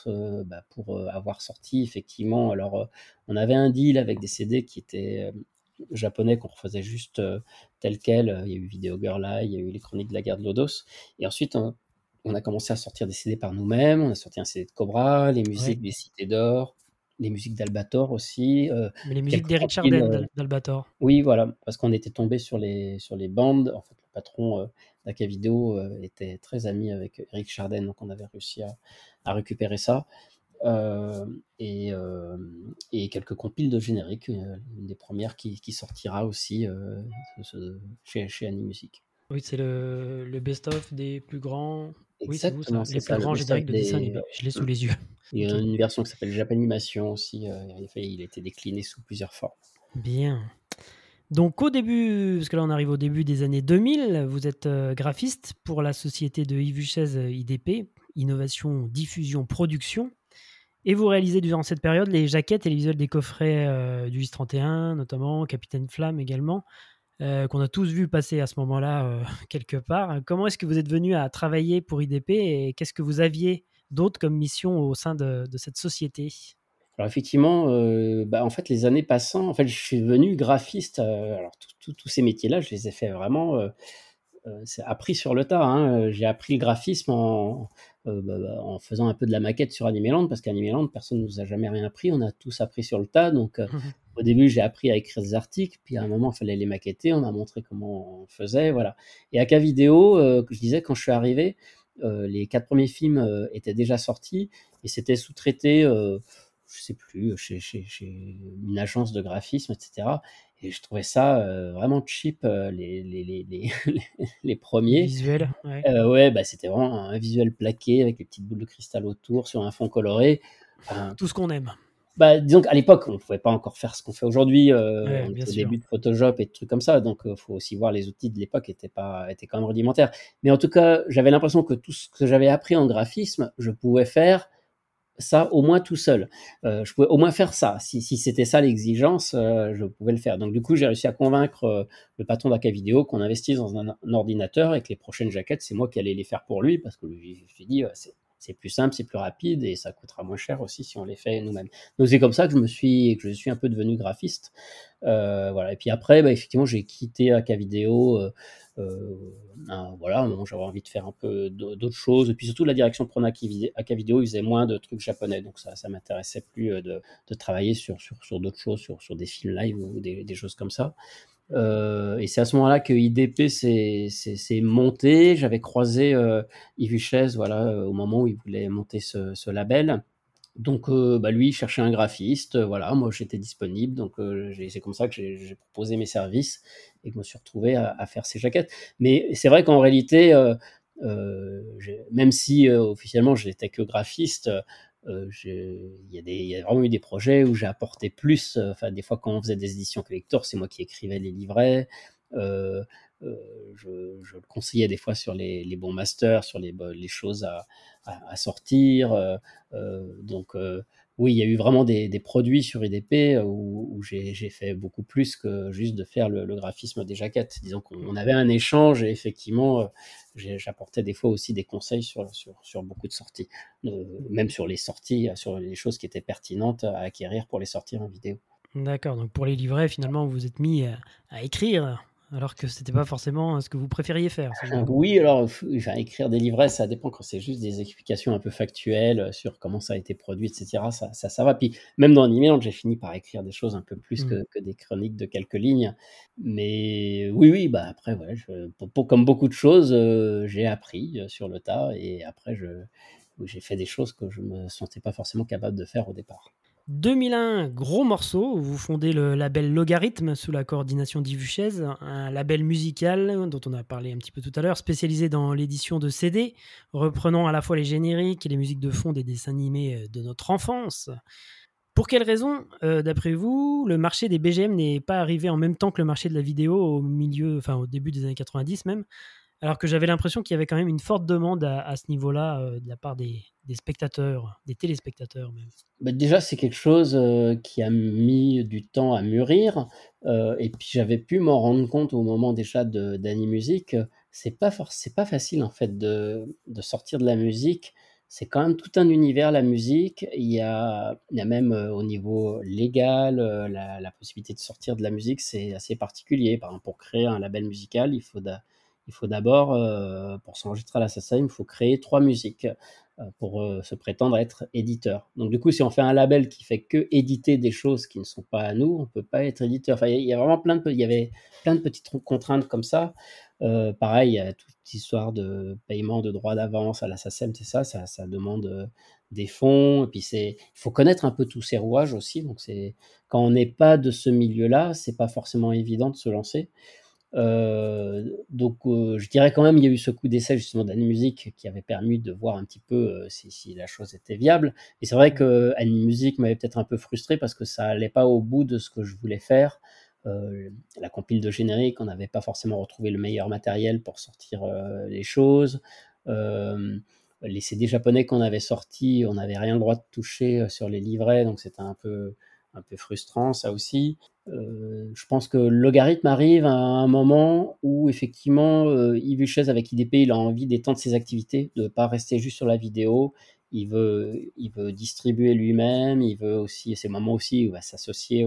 bah, pour euh, avoir sorti effectivement. Alors, euh, on avait un deal avec des CD qui étaient japonais qu'on refaisait juste tel quel. Il y a eu Video Girl il y a eu les Chroniques de la guerre de Lodos. Et ensuite, on, a commencé à sortir des CD par nous-mêmes. On a sorti un CD de Cobra, les musiques des Cités d'Or, les musiques d'Albator aussi. Euh, les musiques d'Eric Chardin euh, d'Albator. Oui, voilà, parce qu'on était tombé sur les, sur les bandes. En fait, le patron euh, d'Aka Video était très ami avec Eric Chardin, donc on avait réussi à, à récupérer ça. et, et, quelques compiles de génériques, une des premières qui, qui sortira aussi chez, chez Animusic. Oui, c'est le, le best-of des plus grands. Exactement, oui, c'est Les plus grands génériques de dessin animé. Je l'ai sous les yeux. Il y a une version qui s'appelle Japanimation aussi. il a été décliné sous plusieurs formes. Bien. Donc au début, parce que là on arrive au début des années 2000, vous êtes euh, graphiste pour la société de Yves Huchez euh, IDP, Innovation, Diffusion, Production. Et vous réalisez durant cette période les jaquettes et les visuels des coffrets euh, du 31 notamment, Capitaine Flamme également, qu'on a tous vu passer à ce moment-là quelque part. Comment est-ce que vous êtes venu à travailler pour IDP et qu'est-ce que vous aviez d'autre comme mission au sein de cette société? Alors effectivement, euh, bah, en fait, les années passant, en fait, je suis devenu graphiste. Euh, alors tous ces métiers-là, je les ai fait vraiment, euh, c'est appris sur le tas, hein. J'ai appris le graphisme en, bah, bah, en faisant un peu de la maquette sur Animeland parce qu'Animeland, personne ne nous a jamais rien appris. On a tous appris sur le tas. Donc, au début, j'ai appris à écrire des articles, puis à un moment, il fallait les maqueter. On m'a montré comment on faisait, voilà. Et à Vidéo, que je disais, quand je suis arrivé, les quatre premiers films, étaient déjà sortis et c'était sous-traité, je sais plus, chez, chez, chez, une agence de graphisme, etc. Et je trouvais ça euh, vraiment cheap, euh, les, les, les, les, premiers. Visuel, ouais. Euh, ouais, bah, c'était vraiment un visuel plaqué avec les petites boules de cristal autour sur un fond coloré. Tout ce qu'on aime. Bah, disons qu'à l'époque, on ne pouvait pas encore faire ce qu'on fait aujourd'hui, au début de Photoshop et de trucs comme ça. Donc, il faut aussi voir les outils de l'époque étaient pas étaient quand même rudimentaires. Mais en tout cas, j'avais l'impression que tout ce que j'avais appris en graphisme, je pouvais faire ça au moins tout seul. Euh, je pouvais au moins faire ça. Si, si c'était ça l'exigence, euh, je pouvais le faire. Donc du coup, j'ai réussi à convaincre euh, le patron d'Aka Vidéo qu'on investisse dans un, ordinateur et que les prochaines jaquettes, c'est moi qui allais les faire pour lui parce que je lui ai dit, c'est plus simple, c'est plus rapide et ça coûtera moins cher aussi si on les fait nous-mêmes. Donc c'est comme ça que je me suis, un peu devenu graphiste. voilà. Et puis après, bah, effectivement, j'ai quitté Aka Vidéo euh, voilà, j'avais envie de faire un peu d'autres choses. Et puis surtout, la direction de Aka Vidéo, ils moins de trucs japonais. Donc ça, ça m'intéressait plus euh, de, travailler sur, sur, d'autres choses, sur, des films live ou des choses comme ça. Euh, et c'est à ce moment-là que IDP s'est monté. J'avais croisé euh, Yves voilà, au moment où il voulait monter ce, label. Donc, euh, bah, lui, il cherchait un graphiste. Euh, voilà, moi, j'étais disponible. Donc, euh, c'est comme ça que j'ai proposé mes services et que je me suis retrouvé à, faire ces jaquettes. Mais c'est vrai qu'en réalité, même si officiellement, je n'étais que graphiste, il y, a vraiment eu des projets où j'ai apporté plus. Enfin, des fois, quand on faisait des éditions collector, c'est moi qui écrivais les livrets. je, le conseillais des fois sur les, bons masters, sur les, les choses à, sortir. Euh, euh, donc euh, oui, il y a eu vraiment des, produits sur IDP où, j'ai fait beaucoup plus que juste de faire le, graphisme des jaquettes. Disons qu'on avait un échange et effectivement, j'apportais des fois aussi des conseils sur, beaucoup de sorties, même sur les sorties, sur les choses qui étaient pertinentes à acquérir pour les sortir en vidéo. D'accord, donc pour les livrets, finalement, vous vous êtes mis à écrire alors que c'était pas forcément ce que vous préfériez faire. oui, alors enfin, écrire des livrets, ça dépend quand c'est juste des explications un peu factuelles sur comment ça a été produit, etc. Ça, ça, ça va. Puis même dans Animeland, j'ai fini par écrire des choses un peu plus mmh. que, des chroniques de quelques lignes. Mais oui, oui, bah après, ouais, comme beaucoup de choses, euh, j'ai appris euh, sur le tas et après, j'ai fait des choses que je me sentais pas forcément capable de faire au départ. 2001, gros morceau, vous fondez le label Logarithme sous la coordination d'Yves un label musical dont on a parlé un petit peu tout à l'heure, spécialisé dans l'édition de CD, reprenant à la fois les génériques et les musiques de fond des dessins animés euh, de notre enfance. Pour quelle raison, euh, d'après vous, le marché des BGM n'est pas arrivé en même temps que le marché de la vidéo au milieu, enfin au début des années 90 même, alors que j'avais l'impression qu'il y avait quand même une forte demande à, ce niveau-là euh, de la part des, spectateurs, des téléspectateurs même. Bah, déjà, c'est quelque chose euh, qui a mis du temps à mûrir, euh, et puis j'avais pu m'en rendre compte au moment déjà d'Animusic. C'est pas pas facile en fait de, sortir de la musique. C'est quand même tout un univers la musique. Il y a, même au niveau légal la, possibilité de sortir de la musique, c'est assez particulier. Pour créer un label musical, il faut il faut d'abord, euh, pour s'enregistrer à la SACEM, il faut créer trois musiques euh, pour euh, se prétendre être éditeur. Donc du coup, si on fait un label qui fait que éditer des choses qui ne sont pas à nous, on peut pas être éditeur. Il y, a vraiment plein de, y avait plein de petites contraintes comme ça. pareil, il y a toute histoire de paiement de droits d'avance à la c'est ça, ça, demande des fonds. Et il faut connaître un peu tous ces rouages aussi. Donc quand on n'est pas de ce milieu-là, c'est pas forcément évident de se lancer. Euh, donc euh, je dirais quand même il y a eu ce coup d'essai justement d'Annie Music qui avait permis de voir un petit peu euh, si, si, la chose était viable. Et c'est vrai que Annie Music m'avait peut-être un peu frustré parce que ça allait pas au bout de ce que je voulais faire. la compile de générique, on n'avait pas forcément retrouvé le meilleur matériel pour sortir les choses les CD japonais qu'on avait sortis, on n'avait rien le droit de toucher sur les livrets, donc c'était un peu, un peu frustrant ça aussi. Euh, je pense que logarithme arrive à un moment où effectivement euh, Yves Huchez avec IDP il a envie d'étendre ses activités, de ne pas rester juste sur la vidéo. Il veut, il veut distribuer lui-même, il veut aussi, c'est le moment aussi où il va s'associer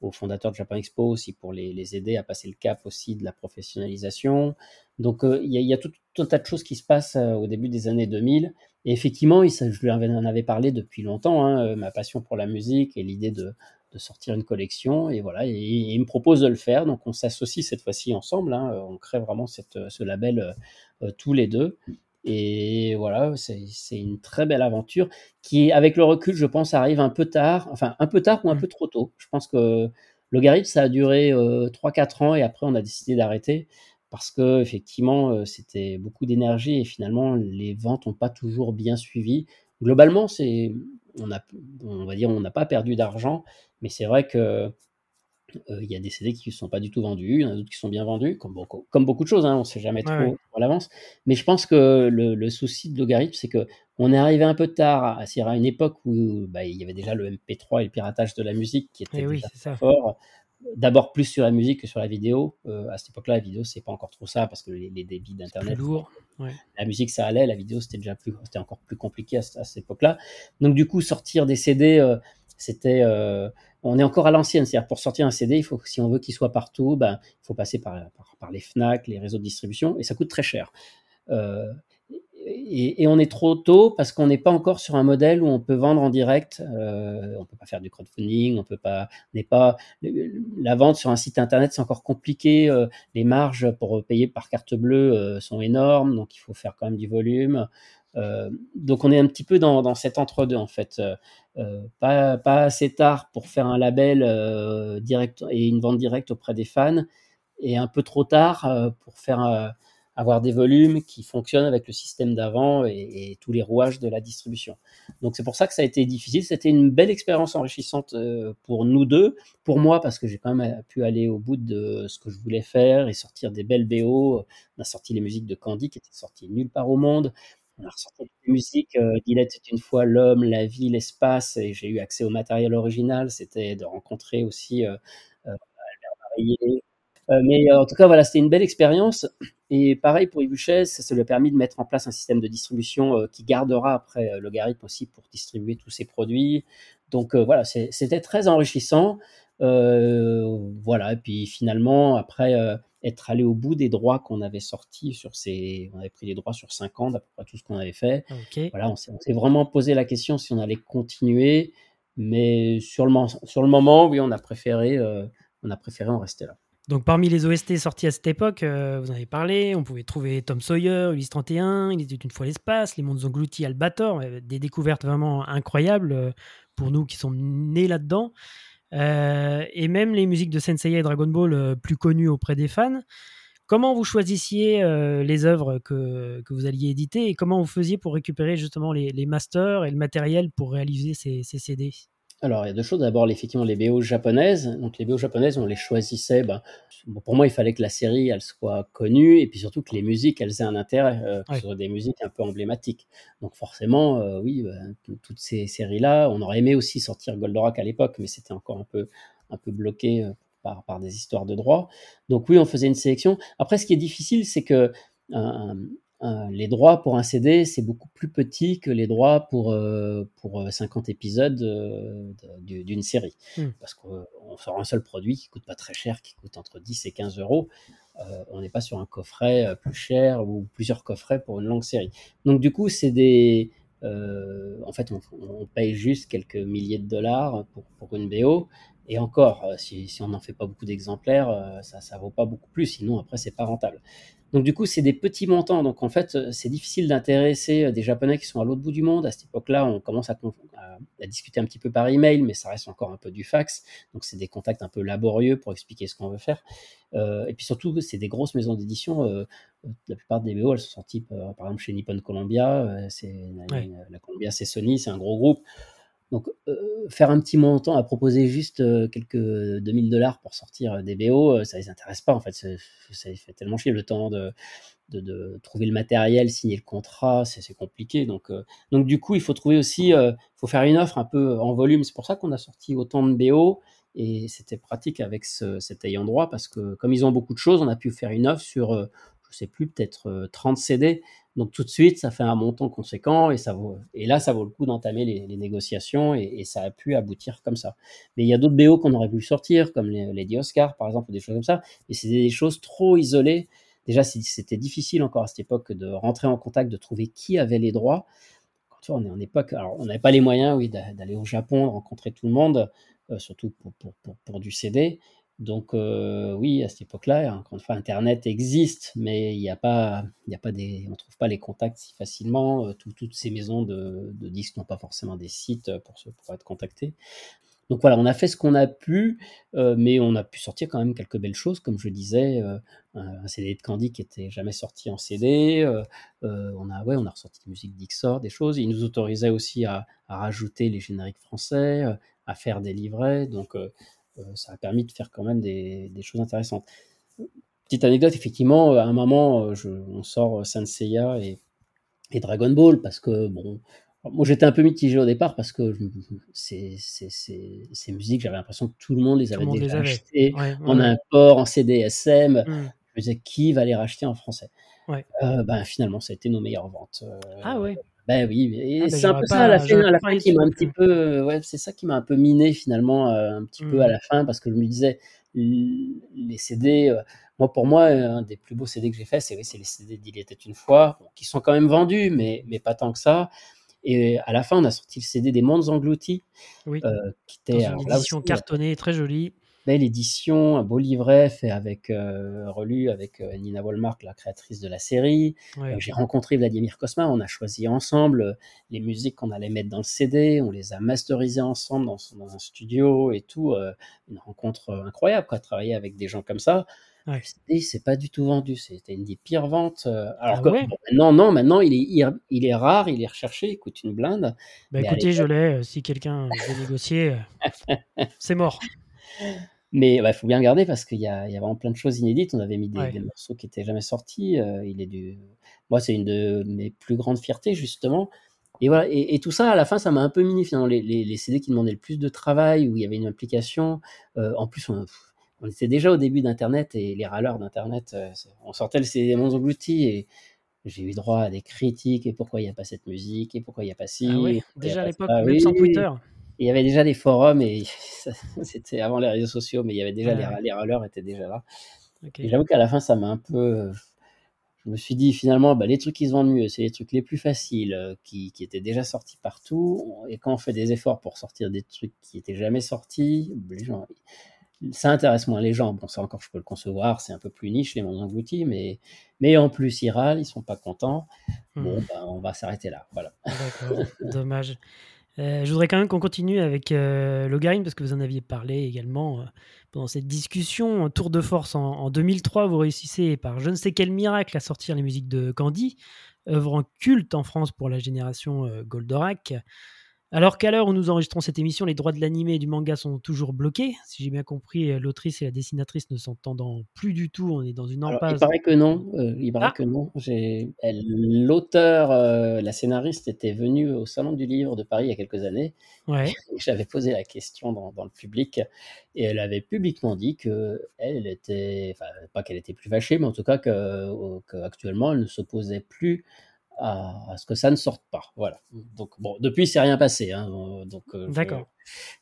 aux fondateurs de Japan Expo aussi pour les, les, aider à passer le cap aussi de la professionnalisation. Donc euh, il y, y, a tout, un tas de choses qui se passent euh, au début des années 2000. Et effectivement, il, je lui en avais parlé depuis longtemps, hein, euh, ma passion pour la musique et l'idée de, de, sortir une collection. Et voilà, et, il me propose de le faire. Donc on s'associe cette fois-ci ensemble. Hein, on crée vraiment cette, ce label euh, tous les deux. Et voilà, c'est une très belle aventure qui, avec le recul, je pense, arrive un peu tard, enfin un peu tard ou un mmh. peu trop tôt. Je pense que Logarithme, ça a duré euh, 3-4 ans et après on a décidé d'arrêter parce que effectivement euh, c'était beaucoup d'énergie et finalement les ventes n'ont pas toujours bien suivi. Globalement, c'est on a on va dire on n'a pas perdu d'argent, mais c'est vrai que euh, il y a des CD qui ne sont pas du tout vendus, il y en a d'autres qui sont bien vendus, comme beaucoup, comme beaucoup de choses, hein, on ne sait jamais trop à l'avance. Mais je pense que le, souci de logarithme, c'est que on est arrivé un peu tard à, à une époque où bah, il y avait déjà le MP3 et le piratage de la musique qui était oui, fort. D'abord plus sur la musique que sur la vidéo. Euh, à cette époque-là, la vidéo, c'est pas encore trop ça parce que les, débits d'internet. lourd. La musique, ça allait. La vidéo, c'était déjà plus, c'était encore plus compliqué à, cette époque-là. Donc du coup, sortir des CD, euh, c'était on est encore à l'ancienne, c'est-à-dire pour sortir un CD, il faut, si on veut qu'il soit partout, ben, il faut passer par, par, les FNAC, les réseaux de distribution, et ça coûte très cher. Et, on est trop tôt parce qu'on n'est pas encore sur un modèle où on peut vendre en direct. Euh, on peut pas faire du crowdfunding, on peut pas, n'est pas la vente sur un site internet, c'est encore compliqué. Euh, les marges pour payer par carte bleue euh, sont énormes, donc il faut faire quand même du volume. Euh, donc on est un petit peu dans, cet entre-deux en fait. Pas, pas, assez tard pour faire un label direct et une vente directe auprès des fans, et un peu trop tard pour faire avoir des volumes qui fonctionnent avec le système d'avant et, tous les rouages de la distribution. Donc c'est pour ça que ça a été difficile. C'était une belle expérience enrichissante pour nous deux, pour moi parce que j'ai quand même pu aller au bout de ce que je voulais faire et sortir des belles BO. On a sorti les musiques de Candy qui étaient sorties nulle part au monde on a ressorti des musiques. Euh, c'est une fois l'homme, la vie, l'espace, et j'ai eu accès au matériel original. C'était de rencontrer aussi euh, euh, euh mais en tout cas, voilà, c'était une belle expérience. Et pareil pour Ibuchez, ça lui a permis de mettre en place un système de distribution qui gardera après Logarithme aussi pour distribuer tous ses produits. Donc voilà, c'était très enrichissant. voilà, et puis finalement, après être allé au bout des droits qu'on avait sortis sur ces. On avait pris les droits sur 5 ans, d'à peu près tout ce qu'on avait fait. Voilà, on s'est vraiment posé la question si on allait continuer, mais sur le, sur le moment, oui, on a préféré, euh, on a préféré en rester là. Donc parmi les OST sortis à cette époque, euh, vous en avez parlé, on pouvait trouver Tom Sawyer, Ulysse 31, Il était une fois l'espace, Les mondes engloutis, Albator, des découvertes vraiment incroyables euh, pour nous qui sommes nés là-dedans. Euh, et même les musiques de Sensei et Dragon Ball euh, plus connues auprès des fans. Comment vous choisissiez euh, les œuvres que, vous alliez éditer et comment vous faisiez pour récupérer justement les, les masters et le matériel pour réaliser ces CD alors, il y a deux choses. D'abord, effectivement, les BO japonaises. Donc, les BO japonaises, on les choisissait. Ben, pour moi, il fallait que la série, elle soit connue et puis surtout que les musiques, elles aient un intérêt, euh, que ce soit des musiques un peu emblématiques. Donc, forcément, euh, oui, ben, toutes ces séries-là, on aurait aimé aussi sortir Goldorak à l'époque, mais c'était encore un peu, un peu bloqué euh, par, par des histoires de droit. Donc, oui, on faisait une sélection. Après, ce qui est difficile, c'est que les droits pour un CD, c'est beaucoup plus petit que les droits pour, euh, pour 50 euh, épisodes d'une série. Hmm. Parce qu'on sort un seul produit qui coûte pas très cher, qui coûte entre 10 et 15 euros. on n'est pas sur un coffret plus cher ou plusieurs coffrets pour une longue série. Donc du coup, c'est des... en fait, on, paye juste quelques milliers de dollars pour, pour une BO, Et encore, si, si on n'en fait pas beaucoup d'exemplaires, ça ne vaut pas beaucoup plus, sinon après, c'est pas rentable. Donc du coup, c'est des petits montants. Donc en fait, euh, c'est difficile d'intéresser euh, des Japonais qui sont à l'autre bout du monde. À cette époque-là, on commence à, discuter un petit peu par email, mais ça reste encore un peu du fax. Donc c'est des contacts un peu laborieux pour expliquer ce qu'on veut faire. Euh, et puis surtout, c'est des grosses maisons d'édition. la plupart des BO, elles sont sorties par exemple chez Nippon Columbia. c'est la Columbia, c'est Sony, c'est un gros groupe. Donc, euh, faire un petit montant à proposer juste euh, quelques 2000 dollars pour sortir des BO, euh, ça les intéresse pas en fait. Ça fait tellement chier le temps de, de, trouver le matériel, signer le contrat, c'est compliqué. Donc, donc, du coup, il faut trouver aussi, faut faire une offre un peu en volume. C'est pour ça qu'on a sorti autant de BO et c'était pratique avec cet ayant droit parce que comme ils ont beaucoup de choses, on a pu faire une offre sur je sais plus, peut-être 30 euh, CD. Donc tout de suite, ça fait un montant conséquent et, ça vaut, et là, ça vaut le coup d'entamer les, négociations et, ça a pu aboutir comme ça. Mais il y a d'autres BO qu'on aurait pu sortir, comme les, Lady Oscar, par exemple, ou des choses comme ça. Et c'est des choses trop isolées. Déjà, c'était difficile encore à cette époque de rentrer en contact, de trouver qui avait les droits. Quand on est en époque, on n'avait pas les moyens, oui, d'aller au Japon, de rencontrer tout le monde, euh, surtout pour, pour, pour, du CD. Donc euh, oui, à cette époque-là, encore une fois, Internet existe, mais il n'y a pas, il a pas des, on trouve pas les contacts si facilement. Euh, toutes ces maisons de, disques n'ont pas forcément des sites pour, se, pour être contactés. Donc voilà, on a fait ce qu'on a pu, euh, mais on a pu sortir quand même quelques belles choses, comme je disais, un CD de Candy qui était jamais sorti en CD. on a, ouais, on a ressorti des musiques d'Ixor, des choses. Ils nous autorisaient aussi à, à, rajouter les génériques français, à faire des livrets. Donc euh, ça a permis de faire quand même des, choses intéressantes. Petite anecdote, effectivement, à un moment, euh, on sort Senseiya et, et Dragon Ball parce que, bon, moi j'étais un peu mitigé au départ parce que ces, musiques, j'avais l'impression que tout le monde les avait déjà achetées en import, en CDSM. Mm. Je me disais, qui va les racheter en français? Euh, ben, Finalement, ça a été nos meilleures ventes. ah ouais ben oui, et ah, ben, c'est un peu ça à la fin, à la fin qui m'a un petit peu, ouais, c'est ça qui m'a un peu miné finalement, euh, un petit peu à mmh. la fin, parce que je me disais, les CD, euh, moi pour moi, un des plus beaux CD que j'ai fait, c'est les CD d'Il était une fois, qui sont quand même vendus, mais, mais pas tant que ça. Et à la fin, on a sorti le CD des Mondes Engloutis, oui. Euh, qui était une édition cartonnée, très jolie belle édition, un beau livret fait avec euh, relu avec euh, Nina Wolmark, la créatrice de la série. Euh, j'ai rencontré Vladimir Kosma, on a choisi ensemble les musiques qu'on allait mettre dans le CD, on les a masterisées ensemble dans, un studio et tout. une rencontre incroyable, quoi, travailler avec des gens comme ça. Le CD, c'est pas du tout vendu, c'était une des pires ventes. alors ah que non, non, maintenant il est, il est rare, il est recherché, il coûte une blinde. Bah écoutez, je l'ai, si quelqu'un veut négocier, c'est mort. Mais il faut bien le garder parce qu'il y, y, a vraiment plein de choses inédites. On avait mis des, morceaux qui n'étaient jamais sortis. Euh, il est du... Moi, c'est une de mes plus grandes fiertés, justement. Et voilà, et, tout ça, à la fin, ça m'a un peu miné finalement. Les, les, CD qui demandaient le plus de travail, où il y avait une implication. Euh, en plus, on, était déjà au début d'Internet et les râleurs d'Internet, euh, on sortait le CD engloutis et j'ai eu droit à des critiques et pourquoi il n'y a pas cette musique et pourquoi il n'y a pas ci. Ah déjà à l'époque, même sans Twitter il y avait déjà des forums et c'était avant les réseaux sociaux, mais il y avait déjà les, les étaient déjà là. j'avoue qu'à la fin, ça m'a un peu. Je me suis dit finalement, bah, les trucs qui se vendent mieux, c'est les trucs les plus faciles, euh, qui, qui, étaient déjà sortis partout. Et quand on fait des efforts pour sortir des trucs qui étaient jamais sortis, les gens, ça intéresse moins les gens. Bon, ça encore, je peux le concevoir, c'est un peu plus niche, les mondes engloutis, mais, mais en plus, ils râlent, ils sont pas contents. Bon, hmm. bah, on va s'arrêter là. Voilà. D'accord, dommage. Euh, je voudrais quand même qu'on continue avec euh, Logarine parce que vous en aviez parlé également euh, pendant cette discussion. Tour de force en, 2003, vous réussissez par je ne sais quel miracle à sortir les musiques de Candy, œuvre en culte en France pour la génération Goldorak. Alors qu'à l'heure où nous enregistrons cette émission, les droits de l'animé et du manga sont toujours bloqués. Si j'ai bien compris, euh, l'autrice et la dessinatrice ne s'entendant plus du tout. On est dans une impasse. il paraît que non. Euh, il paraît ah. que non. L'auteur, euh, la scénariste était venue au Salon du Livre de Paris il y a quelques années. Ouais. J'avais posé la question dans, le public et elle avait publiquement dit que elle était, enfin, pas qu'elle était plus fâchée, mais en tout cas qu'actuellement elle ne s'opposait plus à, ce que ça ne sorte pas. Voilà. Donc bon, depuis c'est rien passé. Hein, donc euh, d'accord.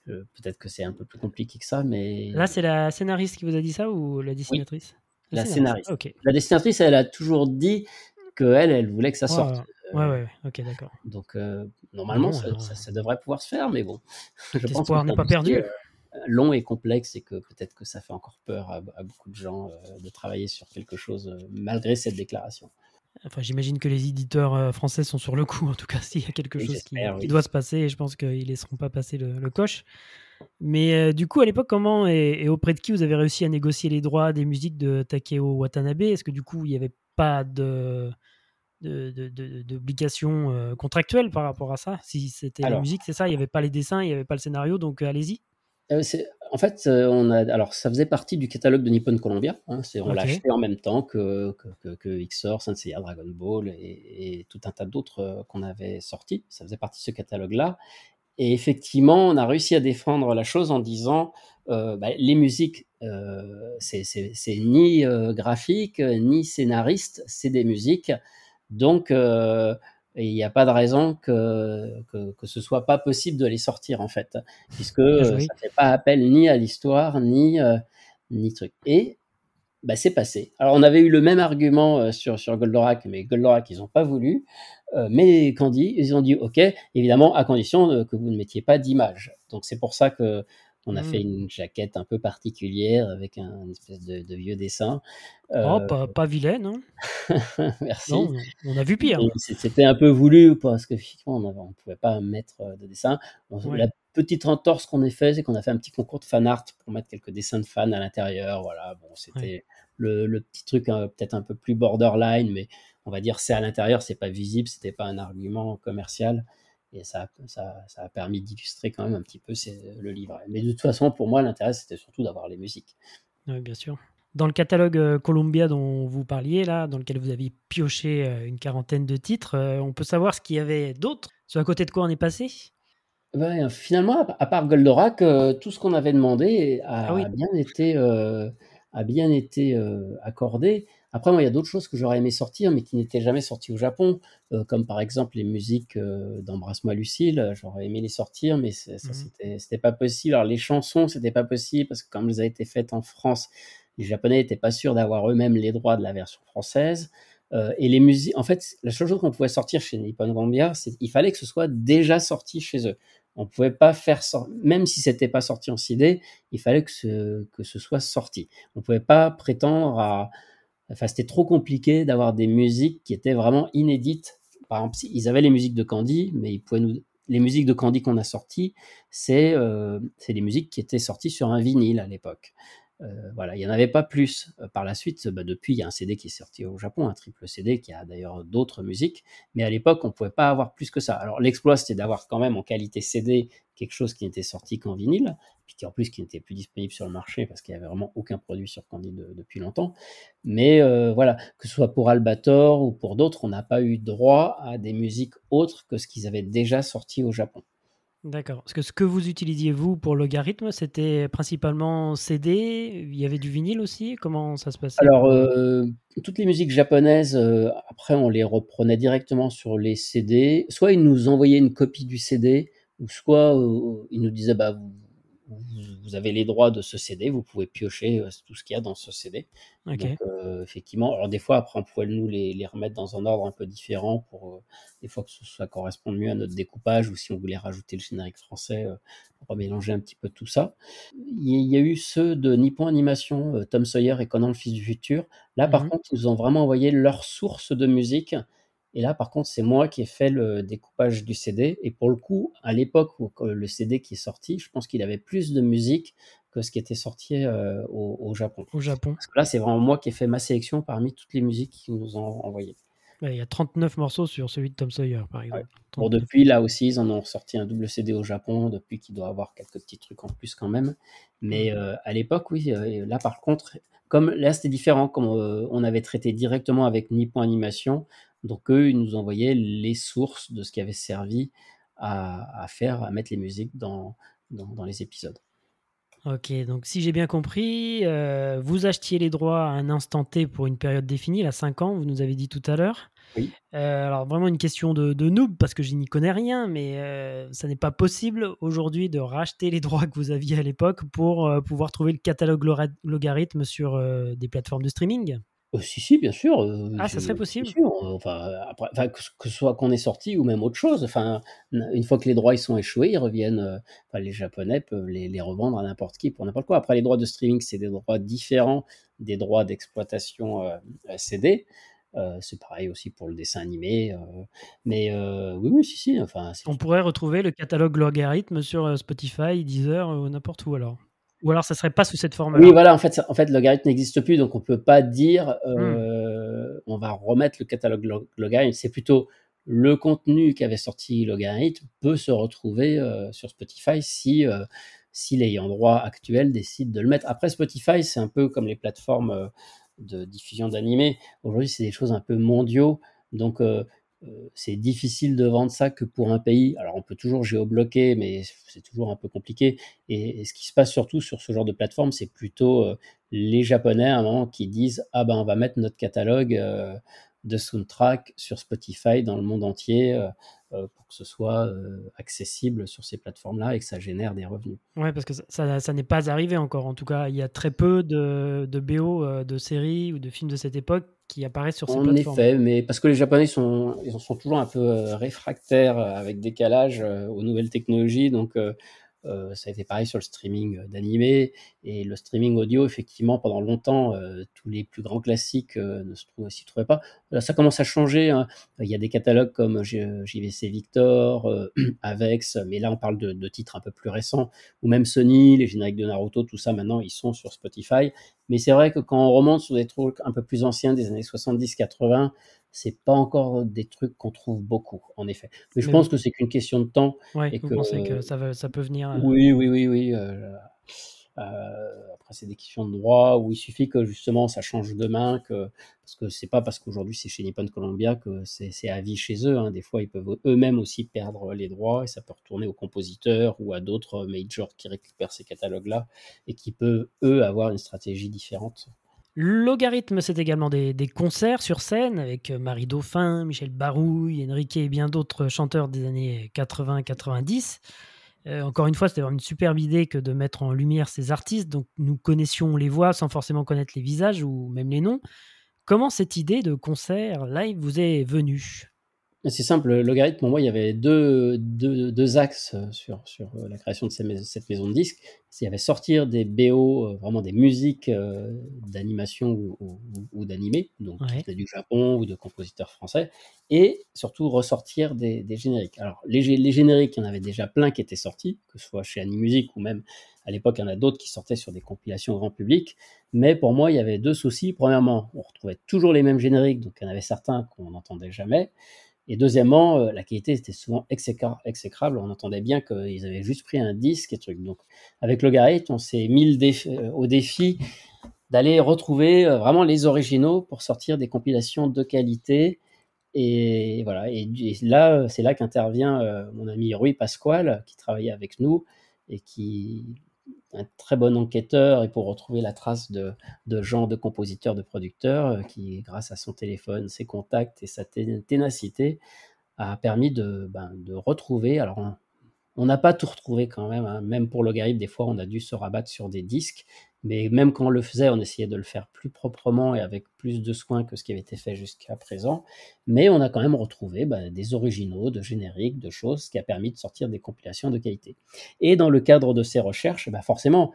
Peut-être que c'est un peu plus compliqué que ça, mais là c'est la scénariste qui vous a dit ça ou la dessinatrice? La, scénariste. La dessinatrice, elle a toujours dit que elle, voulait que ça sorte. Ouais, ouais, ok, d'accord. Donc, euh, normalement, ça, devrait pouvoir se faire, mais bon. Je pense n'est pas perdu. long et complexe et que peut-être que ça fait encore peur à, beaucoup de gens de travailler sur quelque chose malgré cette déclaration. Enfin, j'imagine que les éditeurs français sont sur le coup, en tout cas, s'il y a quelque chose qui, doit se passer, et je pense qu'ils ne laisseront pas passer le, coche. Mais du coup, à l'époque, comment et, auprès de qui vous avez réussi à négocier les droits des musiques de Takeo Watanabe? Est-ce que du coup, il n'y avait pas de d'obligations de, contractuelles par rapport à ça? Si c'était la musique, c'est ça, il n'y avait pas les dessins, il n'y avait pas le scénario, donc allez-y. Euh, en fait, euh, on a, alors ça faisait partie du catalogue de Nippon Columbia. Hein, on l'a acheté en même temps que, que, que, XOR, Dragon Ball et, tout un tas d'autres euh, qu'on avait sortis. Ça faisait partie de ce catalogue-là. Et effectivement, on a réussi à défendre la chose en disant bah, les musiques, c'est ni graphique, ni scénariste, c'est des musiques. Donc, et il n'y a pas de raison que, que, que, ce soit pas possible de les sortir en fait, puisque euh, ça ne fait pas appel ni à l'histoire ni euh, ni truc. Et bah, c'est passé. Alors on avait eu le même argument euh, sur sur Goldorak, mais Goldorak ils n'ont pas voulu. mais Candy ils ont dit ok, évidemment à condition que vous ne mettiez pas d'image. Donc c'est pour ça que on a fait mmh. une jaquette un peu particulière avec un espèce de, vieux dessin. Oh, pas, pas vilaine, hein Merci. on a vu pire. C'était un peu voulu parce que on ne pouvait pas mettre euh, de dessin. La petite entorse qu'on a fait, c'est qu'on a fait un petit concours de fan art pour mettre quelques dessins de fans à l'intérieur. Voilà, bon, c'était le, petit truc hein, peut-être un peu plus borderline, mais on va dire c'est à l'intérieur, c'est pas visible, c'était pas un argument commercial. Et ça, ça, ça a permis d'illustrer quand même un petit peu le livre. Mais de toute façon, pour moi, l'intérêt, c'était surtout d'avoir les musiques. Oui, bien sûr. Dans le catalogue euh, Columbia dont vous parliez, là, dans lequel vous aviez pioché euh, une quarantaine de titres, euh, on peut savoir ce qu'il y avait d'autre? Sur à côté de quoi on est passé? Ben, Finalement, à part Goldorak, tout ce qu'on avait demandé a, ah bien été, a bien été accordé. Après, moi, il y a d'autres choses que j'aurais aimé sortir, mais qui n'étaient jamais sorties au Japon, euh, comme par exemple les musiques euh, d'Embrasse-moi Lucille. J'aurais aimé les sortir, mais ça, mmh c'était pas possible. Alors, les chansons, c'était pas possible, parce que comme elles avaient été faites en France, les Japonais n'étaient pas sûrs d'avoir eux-mêmes les droits de la version française. Euh, et les musiques, en fait, la seule chose qu'on pouvait sortir chez Nippon Gambia, c'est qu'il fallait que ce soit déjà sorti chez eux. On pouvait pas faire même si c'était pas sorti en CD, il fallait que ce, que ce soit sorti. On pouvait pas prétendre à, Enfin, c'était trop compliqué d'avoir des musiques qui étaient vraiment inédites. Par exemple, ils avaient les musiques de Candy, mais les musiques de Candy qu'on a sorties, c'est euh, les musiques qui étaient sorties sur un vinyle à l'époque. Euh, voilà, il n'y en avait pas plus. Euh, par la suite, bah, depuis, il y a un CD qui est sorti au Japon, un triple CD qui a d'ailleurs d'autres musiques, mais à l'époque, on ne pouvait pas avoir plus que ça. Alors l'exploit, c'était d'avoir quand même en qualité CD quelque chose qui n'était sorti qu'en vinyle, puis qui en plus qui n'était plus disponible sur le marché parce qu'il n'y avait vraiment aucun produit sur Candy depuis longtemps. Mais euh, voilà, que ce soit pour Albator ou pour d'autres, on n'a pas eu droit à des musiques autres que ce qu'ils avaient déjà sorti au Japon. D'accord. Parce que ce que vous utilisiez, vous, pour logarithme, c'était principalement CD Il y avait du vinyle aussi Comment ça se passait? Alors, euh, toutes les musiques japonaises, euh, après, on les reprenait directement sur les CD. Soit ils nous envoyaient une copie du CD, ou soit euh, ils nous disaient, bah, vous, vous, avez les droits de ce CD, vous pouvez piocher euh, tout ce qu'il y a dans ce CD. Donc, euh, effectivement, alors des fois, après, on pouvait nous les, les, remettre dans un ordre un peu différent pour euh, des fois que ça corresponde mieux à notre découpage ou si on voulait rajouter le générique français, pour mélanger un petit peu tout ça. Il y a eu ceux de Nippon Animation, Tom Sawyer et Conan le Fils du Futur. Là, par mmh contre, ils nous ont vraiment envoyé leur source de musique et là, par contre, c'est moi qui ai fait le découpage du CD. Et pour le coup, à l'époque où le CD qui est sorti, je pense qu'il avait plus de musique que ce qui était sorti euh, au, Japon. Au Japon. Parce que là, c'est vraiment moi qui ai fait ma sélection parmi toutes les musiques qu'ils nous ont envoyées. Il y a 39 morceaux sur celui de Tom Sawyer, par exemple. Bon, depuis, là aussi, ils en ont sorti un double CD au Japon, depuis qu'il doit avoir quelques petits trucs en plus quand même. Mais euh, à l'époque, oui, euh, là, par contre, comme là, c'était différent, comme on avait traité directement avec Nippon Animation, donc eux, ils nous envoyaient les sources de ce qui avait servi à, faire, à mettre les musiques dans, dans, les épisodes. Ok, donc si j'ai bien compris, euh, vous achetiez les droits à un instant T pour une période définie, à 5 ans, vous nous avez dit tout à l'heure. Oui. Euh, alors vraiment une question de, noob, parce que je n'y connais rien, mais euh, ça n'est pas possible aujourd'hui de racheter les droits que vous aviez à l'époque pour pouvoir trouver le catalogue logarithme sur des plateformes de streaming Oh si, si, bien sûr, heu, Ah, ça serait bien possible? sûr, enfin, après enfin, que ce que ce soit qu'on est sorti ou même autre chose, enfin, une fois que les droits ils sont échoués, ils reviennent, heu, enfin les japonais peuvent les les revendre à n'importe qui pour n'importe quoi. Après les droits de streaming, c'est des droits différents des droits d'exploitation, heu, CD. C'est pareil aussi pour le dessin animé, mais oui, oui, si, si, enfin, On pourrait retrouver le catalogue Logarithme sur, Spotify, Deezer ou n'importe où alors? Ou alors ça serait pas sous cette Oui, forme-là? voilà, en fait, ça en fait, Logarithme n'existe plus, donc on peut pas dire, Mmh. heu, on va remettre le catalogue Log Logarithme. C'est plutôt le contenu qu'avait sorti Logarithme peut se retrouver, heu, sur Spotify si, heu, si l'ayant droit actuel décide de le mettre. Après Spotify, c'est un peu comme les plateformes, heu, de diffusion d'animés. Aujourd'hui, c'est des choses un peu mondiaux, donc c'est difficile de vendre ça que pour un pays. Alors on peut toujours géobloquer, mais c'est toujours un peu compliqué et ce qui se passe surtout sur ce genre de plateforme, c'est plutôt, heu, les Japonais à un moment qui disent: «Ah ben, on va mettre notre catalogue, heu, de soundtrack sur Spotify dans le monde entier, heu heu, pour que ce soit, heu, accessible sur ces plateformes-là et que ça génère des revenus». Ouais, parce que ça ça ça n'est pas arrivé encore en tout cas. Il y a très peu de de BO, de séries ou de films de cette époque qui apparaissent sur ces En plateformes. effet, mais parce que les Japonais sont ils en sont toujours un peu, réfractaires, avec décalage, aux nouvelles technologies donc heu, ça a été pareil sur le streaming, heu, d'animés et le streaming audio effectivement pendant longtemps, heu, tous les plus grands classiques, ne s'y trouvaient pas. Ça commence à changer, hein. Il y a des catalogues comme JVC Victor, Avex, mais là on parle de de titres un peu plus récents ou même Sony, les génériques de Naruto, tout ça maintenant ils sont sur Spotify. Mais c'est vrai que quand on remonte sur des trucs un peu plus anciens des années 70-80, c'est pas encore des trucs qu'on trouve beaucoup, en effet. Mais je Mais pense que c'est qu'une question de temps ouais, et vous que pensez que ça peut venir, heu oui, oui, oui, oui, heu heu, après c'est des questions de droit où il suffit que justement ça change de main, que parce que c'est pas parce qu'aujourd'hui c'est chez Nippon Columbia que c'est c'est à vie chez eux, hein. Des fois, ils peuvent eux-mêmes aussi perdre les droits et ça peut retourner aux compositeurs ou à d'autres majors qui récupèrent ces catalogues-là et qui peuvent, eux, avoir une stratégie différente. Logarithme, c'est également des concerts sur scène avec, heu, Marie Dauphin, Michel Barouille, Enrique et bien d'autres chanteurs des années 80-90. Heu, encore une fois, c'était vraiment une superbe idée que de mettre en lumière ces artistes, donc nous connaissions les voix sans forcément connaître les visages ou même les noms. Comment cette idée de concert live vous est venue? C'est simple, le Logarithme, pour moi, il y avait deux deux 2 axes, heu, sur sur, heu, la création de cette maison de disques. Il y avait sortir des BO, heu, vraiment des musiques, d'animation ou ou ou d'animés, donc Ouais. du Japon ou de compositeurs français et surtout ressortir des des génériques. Alors les les génériques, il y en avait déjà plein qui étaient sortis, que ce soit chez Animusic ou même à l'époque, il y en a d'autres qui sortaient sur des compilations grand public. Mais pour moi, il y avait 2 soucis. Premièrement, on retrouvait toujours les mêmes génériques, donc il y en avait certains qu'on n'entendait jamais et deuxièmement, heu, la qualité était souvent exécra exécrable. On entendait bien qu'ils avaient juste pris un disque et truc. Donc avec Logarithme, on s'est mis heu, au défi d'aller retrouver, heu, vraiment les originaux pour sortir des compilations de qualité et voilà et et là, c'est là qu'intervient, mon ami Rui Pascual qui travaillait avec nous et qui un très bon enquêteur et pour retrouver la trace de gens, de compositeurs, de producteurs, heu, qui grâce à son téléphone, ses contacts et sa té ténacité a permis de, ben, retrouver alors on on n'a pas tout retrouvé quand même, hein, même pour Logarithme, des fois on a dû se rabattre sur des disques, mais même quand on le faisait, on essayait de le faire plus proprement et avec plus de soin que ce qui avait été fait jusqu'à présent. Mais on a quand même retrouvé, bah, des originaux, de génériques, de choses, ce qui a permis de sortir des compilations de qualité. Et dans le cadre de ces recherches, bah, forcément,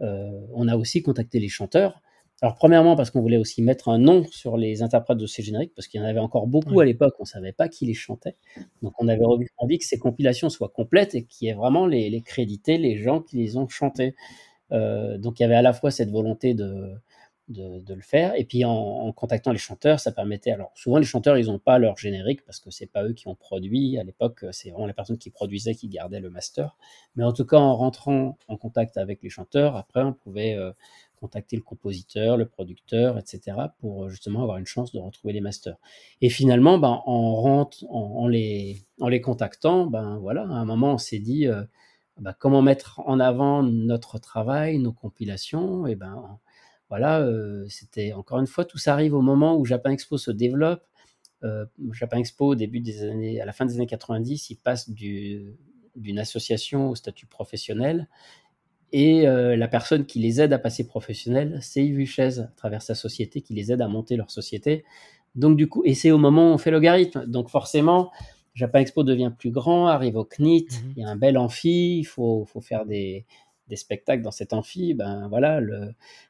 heu, on a aussi contacté les chanteurs. Alors premièrement parce qu'on voulait aussi mettre un nom sur les interprètes de ces génériques, parce qu'il y en avait encore beaucoup Oui. à l'époque, on savait pas qui les chantait. Donc on avait envie envie que ces compilations soient complètes et qu'il y ait vraiment les les crédités, les gens qui les ont chantés. Heu, donc il y avait à la fois cette volonté de le faire et puis en contactant les chanteurs, ça permettait alors souvent les chanteurs, ils ont pas leur générique parce que c'est pas eux qui ont produit. À l'époque, c'est vraiment la personne qui produisait qui gardait le master. Mais en tout cas, en rentrant en contact avec les chanteurs, après on pouvait, heu, contacter le compositeur, le producteur et cetera pour, heu, justement avoir une chance de retrouver les masters. Et finalement, ben, en les les contactant, ben, voilà, à un moment on s'est dit, bah, comment mettre en avant notre travail, nos compilations et ben, voilà, heu, c'était encore une fois, tout ça arrive au moment où Japan Expo se développe. Heu, Japan Expo début des années à la fin des années 90, il passe du d'une association au statut professionnel Et la personne qui les aide à passer professionnel, c'est Yves Huchez, à travers sa société, qui les aide à monter leur société. Donc du coup, et c'est au moment où on fait logarithme. Donc forcément, Japan Expo devient plus grand, arrive au CNIT, mmh il y a un bel amphi, il faut, faut faire des, des spectacles dans cet amphi, ben voilà,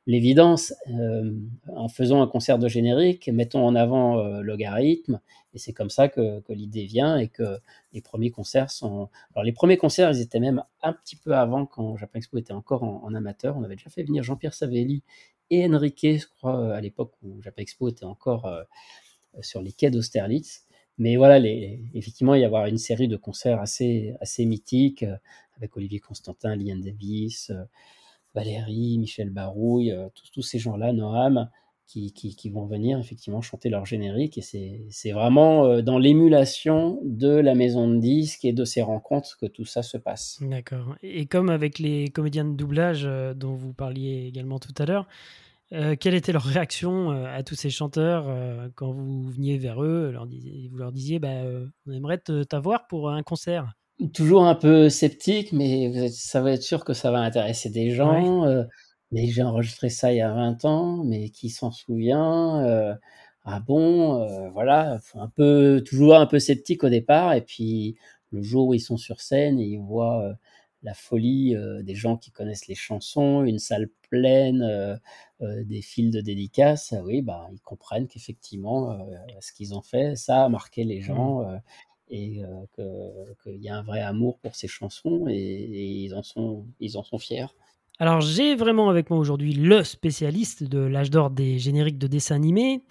l'évidence, euh, en faisant un concert de générique, mettons en avant euh, logarithme, et c'est comme ça que, l'idée vient et que les premiers concerts sont. Alors les premiers concerts, ils étaient même un petit peu avant quand Japan Expo était encore en, amateur. On avait déjà fait venir Jean-Pierre Savelli et Enrique, je crois, à l'époque où Japan Expo était encore euh, sur les quais d'Austerlitz. Mais voilà, les, effectivement, il y avoir une série de concerts assez, assez mythiques avec Olivier Constantin, Liane Davis, euh, Valérie, Michel Barouille, euh, tous, ces gens-là, Noam, qui, qui, vont venir effectivement chanter leur générique. Et c'est vraiment euh, dans l'émulation de la maison de disques et de ces rencontres que tout ça se passe. D'accord. Et comme avec les comédiens de doublage dont vous parliez également tout à l'heure, quelle était leur réaction à tous ces chanteurs quand vous veniez vers eux leur Vous leur disiez bah, On aimerait t'avoir pour un concert? Toujours un peu sceptique, mais ça va être sûr que ça va intéresser des gens. Euh, mais j'ai enregistré ça il y a 20 ans, mais qui s'en souvient euh, Ah bon euh, Voilà, un peu, toujours un peu sceptique au départ. Et puis le jour où ils sont sur scène et ils voient la folie des gens qui connaissent les chansons, une salle pleine, des fils de dédicaces, oui, bah, ils comprennent qu'effectivement, ce qu'ils ont fait, ça a marqué les mmh. gens et qu'il y a un vrai amour pour ces chansons et, ils, en sont, ils en sont fiers. Alors j'ai vraiment avec moi aujourd'hui le spécialiste de l'âge d'or des génériques de dessins animés.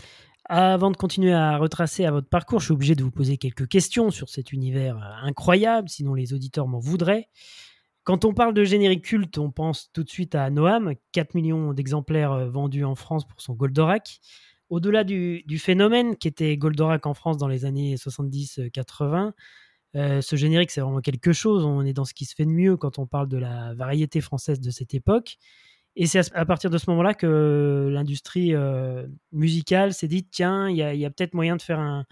Avant de continuer à retracer à votre parcours, je suis obligé de vous poser quelques questions sur cet univers incroyable, sinon les auditeurs m'en voudraient. Quand on parle de générique culte, on pense tout de suite à Noam, 4 millions d'exemplaires vendus en France pour son Goldorak au-delà du, phénomène qui était Goldorak en France dans les années 70-80, euh, ce générique, c'est vraiment quelque chose. On est dans ce qui se fait de mieux quand on parle de la variété française de cette époque. Et c'est à, partir de ce moment-là que l'industrie euh, musicale s'est dit tiens, il y a, peut-être moyen de faire un,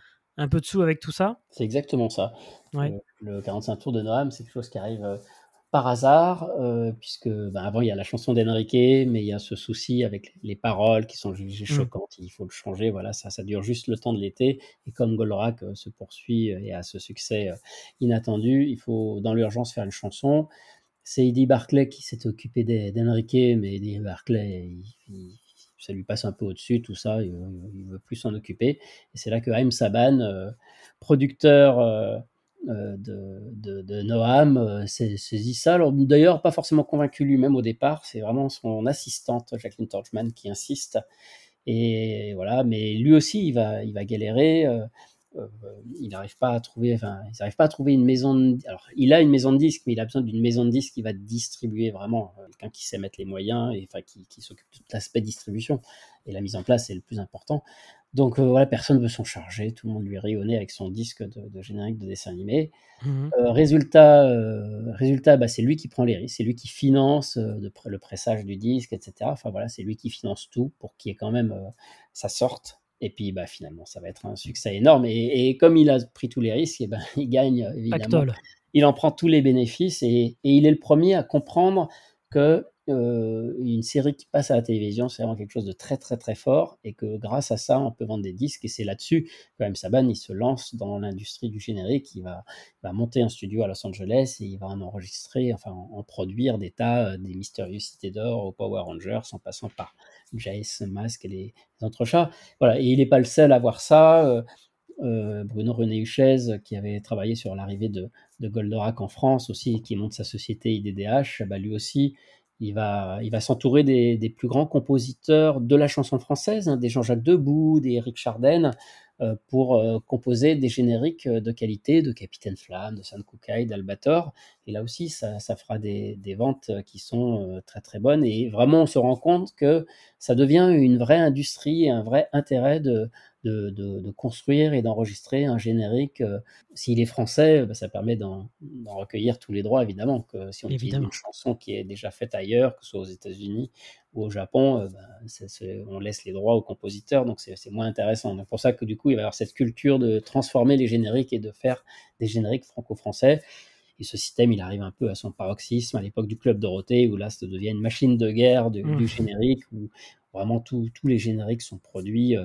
peu de sous avec tout ça. C'est exactement ça. Le, le, 45 tours de Noam, c'est quelque chose qui arrive euh, par hasard, euh, puisque ben, avant il y a la chanson d'Enrique, mais il y a ce souci avec les paroles qui sont jugées mmh. choquantes, il faut le changer, voilà, ça, ça dure juste le temps de l'été, et comme Goldorak euh, se poursuit et a ce succès euh, inattendu, il faut dans l'urgence faire une chanson. C'est Eddie Barclay qui s'est occupé d'Enrique, mais Eddie Barclay, ça lui passe un peu au-dessus, tout ça, il, veut plus s'en occuper, et c'est là que Haim Saban, producteur euh, de, Noam euh, saisit ça. D'ailleurs, pas forcément convaincu lui-même au départ, c'est vraiment son assistante, Jacqueline Torchman, qui insiste. Et voilà, mais lui aussi, il va, il va galérer. Euh, il n'arrive pas à trouver, enfin, ils n'arrivent pas à trouver une maison. De, alors, il a une maison de disques, mais il a besoin d'une maison de disques qui va distribuer vraiment, quelqu'un qui sait mettre les moyens et enfin qui, qui s'occupe de tout l'aspect distribution. Et la mise en place, c'est le plus important. Donc euh, voilà, personne ne veut s'en charger, tout le monde lui rit au nez avec son disque de, générique de dessin animé. Mmh euh, résultat, euh, résultat bah, c'est lui qui prend les risques, c'est lui qui finance le pressage du disque, etc. Enfin voilà, c'est lui qui finance tout pour qu'il y ait quand même sa sorte. Et puis bah, finalement, ça va être un succès énorme. Et, comme il a pris tous les risques, et eh ben, il gagne évidemment. Il en prend tous les bénéfices et, et il est le premier à comprendre que euh, une série qui passe à la télévision, c'est vraiment quelque chose de très très très fort et que grâce à ça, on peut vendre des disques et c'est là-dessus que M. Saban il se lance dans l'industrie du générique. Il va, va, monter un studio à Los Angeles et il va en enregistrer, enfin en, produire des tas, euh, des mystérieux cités d'or aux Power Rangers, en passant par Jace, Mask et les, autres chats. Voilà, et il n'est pas le seul à voir ça. Euh, Bruno René Huchez, qui avait travaillé sur l'arrivée de, Goldorak en France aussi, qui monte sa société IDDH, bah lui aussi, il va, il va s'entourer des, plus grands compositeurs de la chanson française, hein, des Jean-Jacques Debout, des Eric Chardin, euh, pour euh, composer des génériques de qualité, de Capitaine Flamme, de San Kukai, d'Albator. Et là aussi, ça, fera des, des, ventes qui sont euh, très très bonnes. Et vraiment, on se rend compte que ça devient une vraie industrie, un vrai intérêt de, de, construire et d'enregistrer un générique. Euh, s'il est français, bah, ça permet d'en recueillir tous les droits, évidemment. Que si on utilise une chanson qui est déjà faite ailleurs, que ce soit aux États-Unis ou au Japon, euh, bah, on laisse les droits aux compositeurs, donc c'est moins intéressant. C'est pour ça que du coup, il va y avoir cette culture de transformer les génériques et de faire des génériques franco-français. Et ce système, il arrive un peu à son paroxysme à l'époque du Club Dorothée, où là, ça devient une machine de guerre du mmh. générique, où vraiment tous les génériques sont produits,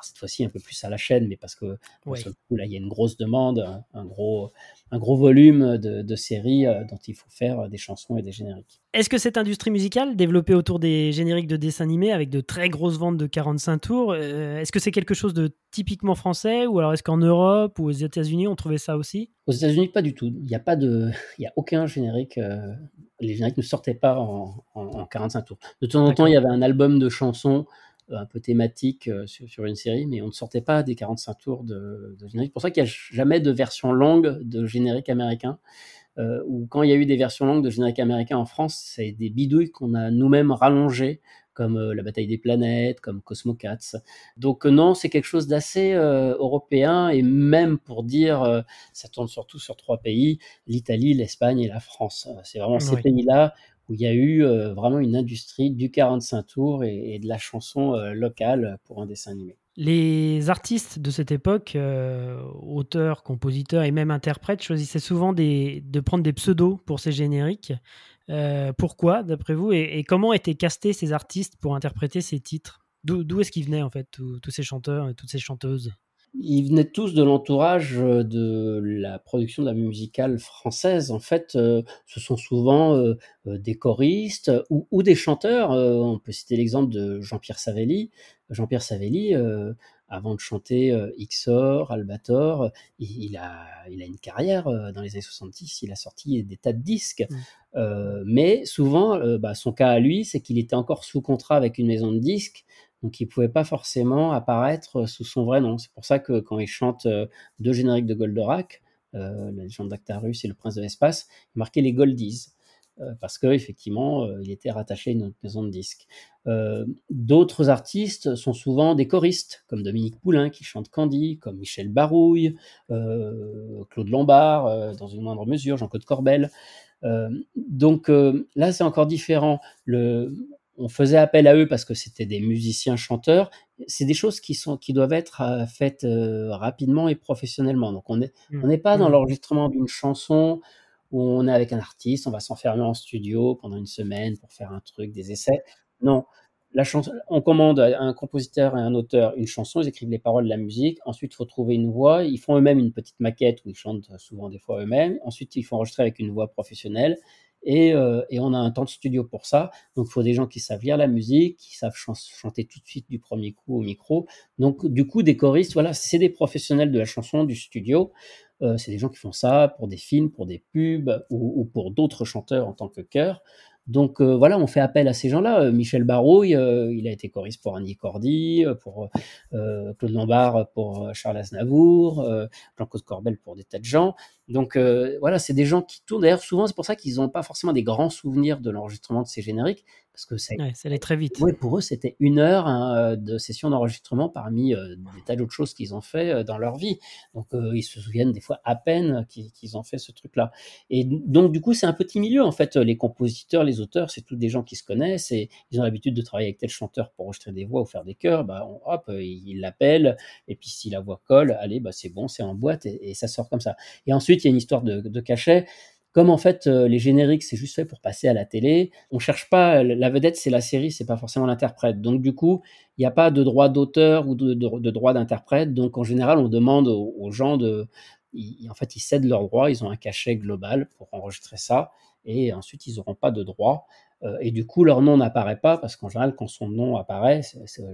alors cette fois-ci un peu plus à la chaîne, mais parce que là, il y a une grosse demande, un gros un gros volume de, séries euh, dont il faut faire euh, des chansons et des génériques. Est-ce que cette industrie musicale, développée autour des génériques de dessins animés avec de très grosses ventes de 45 tours, euh, est-ce que c'est quelque chose de typiquement français ou alors est-ce qu'en Europe ou aux États-Unis on trouvait ça aussi? Aux États-Unis, pas du tout. Il n'y a pas de, il y a aucun générique. les génériques ne sortaient pas en, en 45 tours. De temps en temps, il y avait un album de chansons un peu thématique euh, sur, une série, mais on ne sortait pas des 45 tours de, générique. C'est pour ça qu'il n'y a jamais de version longue de générique américain. Euh, ou quand il y a eu des versions longues de générique américain en France, c'est des bidouilles qu'on a nous-mêmes rallongées, comme euh, La bataille des planètes, comme Cosmo Cats. Donc non, c'est quelque chose d'assez européen, et même pour dire, ça tourne surtout sur trois pays, l'Italie, l'Espagne et la France. C'est vraiment ces pays-là où il y a eu euh, vraiment une industrie du 45 tours et, de la chanson euh, locale pour un dessin animé. Les artistes de cette époque, euh, auteurs, compositeurs et même interprètes, choisissaient souvent de prendre des pseudos pour ces génériques. pourquoi, d'après vous, et, comment étaient castés ces artistes pour interpréter ces titres? D'où est-ce qu'ils venaient, en fait, tous ces chanteurs et toutes ces chanteuses? Ils venaient tous de l'entourage euh, de la production de la musicale française. En fait, euh, ce sont souvent euh, des choristes ou, des chanteurs. on peut citer l'exemple de Jean-Pierre Savelli. Jean-Pierre Savelli, avant de chanter Xor, Albator, il, a, il a une carrière dans les années 70. Il a sorti des tas de disques. Mmh. mais souvent, bah, son cas à lui, c'est qu'il était encore sous contrat avec une maison de disques donc il pouvait pas forcément apparaître sous son vrai nom. C'est pour ça que quand il chante euh, deux génériques de Goldorak, euh, la légende d'Actarus et le prince de l'espace, il marquait les Goldies. Euh, parce qu'effectivement, il était rattaché à une maison de disques. D'autres artistes sont souvent des choristes, comme Dominique Poulain qui chante Candy, comme Michel Barouille, Claude Lombard, dans une moindre mesure, Jean-Claude Corbel. donc là, c'est encore différent. Le, on faisait appel à eux parce que c'était des musiciens chanteurs. C'est des choses qui sont qui doivent être euh, faites euh, rapidement et professionnellement. Donc on n'est mmh. on n'est pas dans mmh. l'enregistrement d'une chanson où on est avec un artiste, on va s'enfermer en studio pendant une semaine pour faire un truc, des essais. Non, la chanson, on commande à un compositeur et un auteur une chanson, ils écrivent les paroles de la musique. Ensuite, il faut trouver une voix. Ils font eux-mêmes une petite maquette où ils chantent souvent des fois eux-mêmes. Ensuite, il faut enregistrer avec une voix professionnelle. Euh, et, on a un temps de studio pour ça. Donc, il faut des gens qui savent lire la musique, qui savent chanter tout de suite du premier coup au micro. Donc, du coup, des choristes, voilà, c'est des professionnels de la chanson, du studio. Euh, c'est des gens qui font ça pour des films, pour des pubs ou, ou pour d'autres chanteurs en tant que chœur. Donc euh, voilà, on fait appel à ces gens-là. Michel Barouille, il a été choriste pour Annie Cordy, pour Claude Lombard, pour Charles Aznavour, Jean-Claude Corbel pour des tas de gens. Donc voilà, c'est des gens qui tournent. D'ailleurs, souvent, c'est pour ça qu'ils n'ont pas forcément des grands souvenirs de l'enregistrement de ces génériques, parce que ça, allait très vite. Oui, pour eux, c'était une heure hein, de session d'enregistrement parmi des tas d'autres choses qu'ils ont fait dans leur vie. Donc ils se souviennent des fois à peine qu'ils ont fait ce truc-là. Et donc du coup, c'est un petit milieu en fait. Les compositeurs, les auteurs, c'est tous des gens qui se connaissent et ils ont l'habitude de travailler avec tel chanteur pour enregistrer des voix ou faire des chœurs. Bah, hop, ils l'appellent et puis si la voix colle, allez, bah, c'est bon, c'est en boîte et, ça sort comme ça. Et ensuite, il y a une histoire de, cachet. Comme en fait euh, les génériques c'est juste fait pour passer à la télé, on cherche pas la vedette c'est la série, c'est pas forcément l'interprète. Donc du coup il n'y a pas de droit d'auteur ou de, droit d'interprète. Donc en général on demande aux, gens de, en fait ils cèdent leurs droits, ils ont un cachet global pour enregistrer ça et ensuite ils n'auront pas de droit. Euh, et du coup, leur nom n'apparaît pas parce qu'en général, quand son nom apparaît,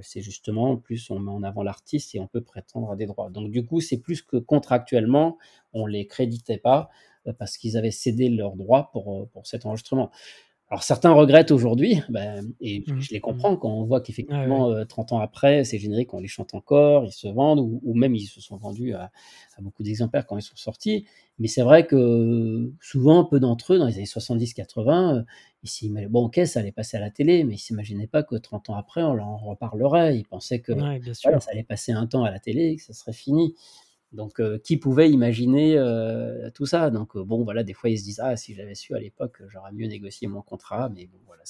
c'est justement plus on met en avant l'artiste et on peut prétendre à des droits. Donc du coup, c'est plus que contractuellement, on les créditait pas euh, parce qu'ils avaient cédé leurs droits pour, euh, pour cet enregistrement. Alors certains regrettent aujourd'hui, ben, et mmh. je les comprends quand on voit qu'effectivement, 30 ans après, ces génériques, on les chante encore, ils se vendent, ou, même ils se sont vendus à, beaucoup d'exemplaires quand ils sont sortis. Mais c'est vrai que souvent, peu d'entre eux, dans les années 70-80, ils s'imaginaient, bon, ok, ça allait passer à la télé, mais ils s'imaginaient pas que 30 ans après, on en reparlerait. Ils pensaient que ça allait passer un temps à la télé et que ça serait fini. Donc, euh, qui pouvait imaginer euh, tout ça? Donc, euh, bon, voilà, des fois, ils se disent Ah, si j'avais su à l'époque, j'aurais mieux négocié mon contrat. Mais bon, voilà,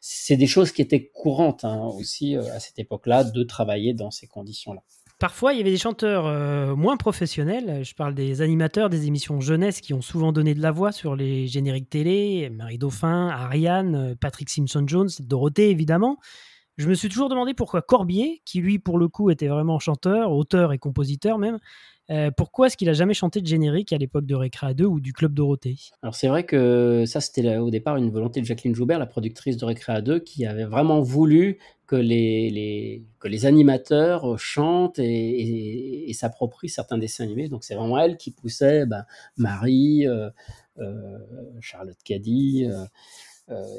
c'est des choses qui étaient courantes hein, aussi à cette époque-là de travailler dans ces conditions-là. Parfois, il y avait des chanteurs moins professionnels. Je parle des animateurs des émissions jeunesse qui ont souvent donné de la voix sur les génériques télé. Marie Dauphin, Ariane, Patrick Simpson-Jones, Dorothée, évidemment. Je me suis toujours demandé pourquoi Corbier, qui lui, pour le coup, était vraiment chanteur, auteur et compositeur même, euh, pourquoi est-ce qu'il a jamais chanté de générique à l'époque de Récréa 2 ou du Club Dorothée? Alors c'est vrai que ça c'était au départ une volonté de Jacqueline Joubert, la productrice de Récréa 2, qui avait vraiment voulu que les, que les animateurs chantent et, s'approprient certains dessins animés. Donc c'est vraiment elle qui poussait ben, Marie, euh, euh, Charlotte Caddy.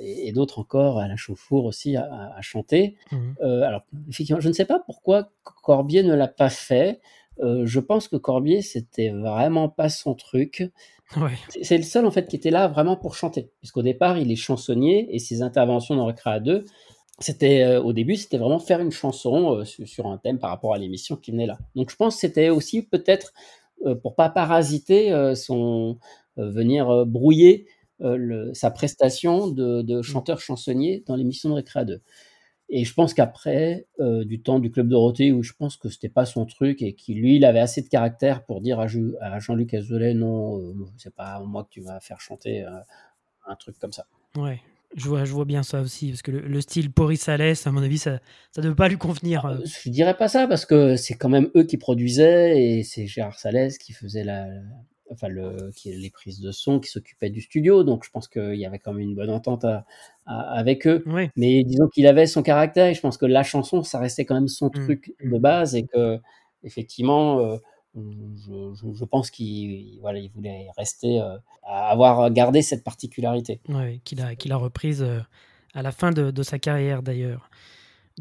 Et, d'autres encore, Alain Chauffour aussi, à, chanter. Mmh. alors, effectivement, je ne sais pas pourquoi Corbier ne l'a pas fait. Euh, je pense que Corbier, c'était vraiment pas son truc. C'est le seul en fait qui était là vraiment pour chanter, puisqu'au départ il est chansonnier et ses interventions dans Recréa 2, c'était euh, au début c'était vraiment faire une chanson euh, sur, un thème par rapport à l'émission qui venait là. Donc je pense que c'était aussi peut-être pour pas parasiter son venir brouiller sa prestation de, de mmh. chanteur chansonnier dans l'émission de Recréa 2. Et je pense qu'après, euh, du temps du Club Dorothée, où je pense que c'était pas son truc et qu'il lui, il avait assez de caractère pour dire à, Jean-Luc Azoulay, non, euh, c'est pas moi que tu vas faire chanter euh, un truc comme ça. Ouais, je vois, je vois bien ça aussi, parce que le, style Boris Salès, à mon avis, ça ne devait pas lui convenir. Je dirais pas ça, parce que c'est quand même eux qui produisaient, et c'est Gérard Salès qui faisait la, enfin le, qui les prises de son, qui s'occupait du studio. Donc je pense qu'il y avait quand même une bonne entente avec eux. Mais disons qu'il avait son caractère et je pense que la chanson, ça restait quand même son mmh. truc de base et que effectivement, euh, je, pense qu'il voilà, il voulait rester, euh, à avoir gardé cette particularité. Oui, qu'il a, qu'il a reprise euh, à la fin de, de sa carrière d'ailleurs.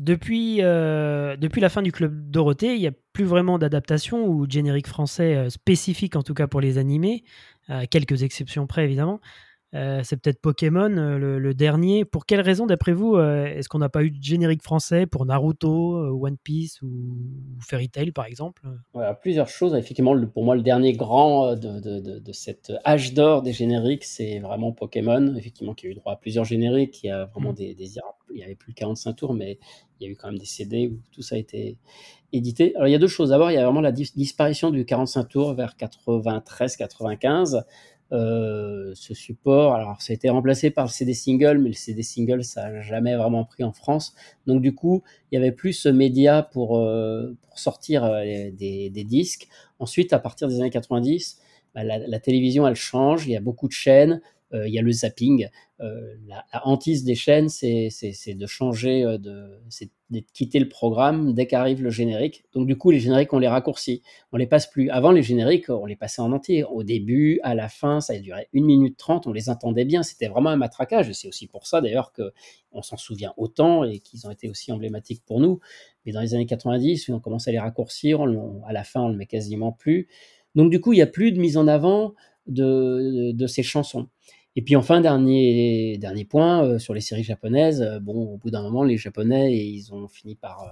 Depuis, euh, depuis la fin du Club Dorothée, il n'y a plus vraiment d'adaptation ou de générique français euh, spécifique, en tout cas pour les animés, à quelques exceptions près évidemment. Euh, c'est peut-être Pokémon, le, dernier. Pour quelle raison, d'après vous, est-ce qu'on n'a pas eu de générique français pour Naruto, One Piece ou, Fairy Tail, par exemple? Plusieurs choses. Effectivement, pour moi, le dernier grand de, de, cette âge d'or des génériques, c'est vraiment Pokémon. Effectivement, qui a eu droit à plusieurs génériques. Y a vraiment mm. des, Il n'y avait plus 45 tours, mais il y a eu quand même des CD où tout ça a été édité. Alors, il y a deux choses. D'abord, il y a vraiment la disparition du 45 tours vers 93-95. Euh, ce support. Alors, ça a été remplacé par le CD single, mais le CD single, ça n'a jamais vraiment pris en France. Donc, du coup, il y avait plus ce média pour, euh, pour sortir euh, des, des, disques. Ensuite, à partir des années 90, bah, la, la, télévision, elle change. Il y a beaucoup de chaînes. Euh, il y a le zapping. Euh, la, hantise des chaînes, c'est de changer, euh, de, de quitter le programme dès qu'arrive le générique. Donc du coup, les génériques, on les raccourcit. On les passe plus. Avant, les génériques, on les passait en entier. Au début, à la fin, ça duré une minute trente. On les entendait bien. C'était vraiment un matraquage. C'est aussi pour ça, d'ailleurs, que on s'en souvient autant et qu'ils ont été aussi emblématiques pour nous. Mais dans les années 90, on commence à les raccourcir. à la fin, on le met quasiment plus. Donc du coup, il n'y a plus de mise en avant de ces chansons. Et puis enfin, dernier, dernier point euh, sur les séries japonaises. Euh, bon, au bout d'un moment, les Japonais, ils ont fini par, euh,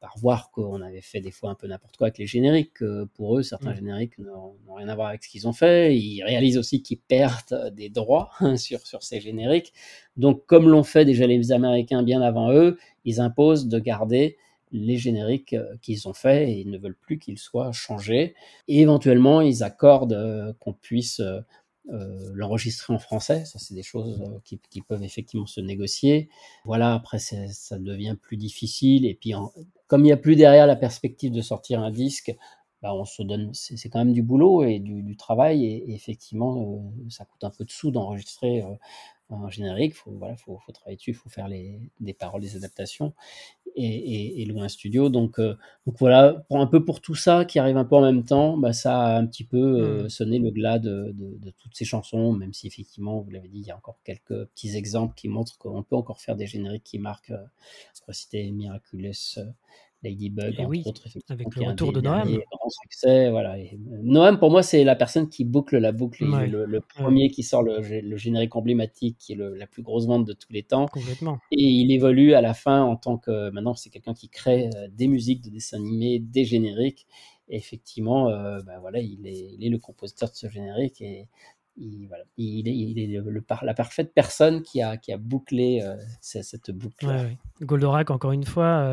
par voir qu'on avait fait des fois un peu n'importe quoi avec les génériques. pour eux, certains mmh. génériques n'ont rien à voir avec ce qu'ils ont fait. Ils réalisent aussi qu'ils perdent des droits sur, sur ces génériques. Donc, comme l'ont fait déjà les Américains bien avant eux, ils imposent de garder les génériques qu'ils ont faits et ils ne veulent plus qu'ils soient changés. Et éventuellement, ils accordent qu'on puisse euh, l'enregistrer en français. Ça, c'est des choses euh, qui, peuvent effectivement se négocier. Voilà, après, ça devient plus difficile. Et puis, comme il n'y a plus derrière la perspective de sortir un disque, bah, on se donne, c'est quand même du boulot et du, travail. Et, effectivement, euh, ça coûte un peu de sous d'enregistrer un générique, faut, voilà, faut, faut travailler dessus, il faut faire les, des paroles, des adaptations et, et, louer un studio. Donc, euh, donc voilà, pour un peu pour tout ça qui arrive un peu en même temps, bah, ça a un petit peu euh, mmh. sonné le glas de, de, toutes ces chansons, même si effectivement, vous l'avez dit, il y a encore quelques petits exemples qui montrent qu'on peut encore faire des génériques qui marquent, euh, pour citer Miraculous, Ladybug, entre autres, avec le retour de Noam. Grand succès, voilà. Noam, pour moi, c'est la personne qui boucle la boucle, le, premier qui sort le, générique emblématique, qui est la plus grosse vente de tous les temps. Complètement. Et il évolue à la fin en tant que, maintenant, c'est quelqu'un qui crée euh, des musiques de dessins animés, des génériques. Et effectivement, euh, bah, voilà, il est, il est, le compositeur de ce générique et, il, voilà, il, est, il est le, la parfaite personne qui a, qui a bouclé euh, cette boucle. Goldorak, encore une fois,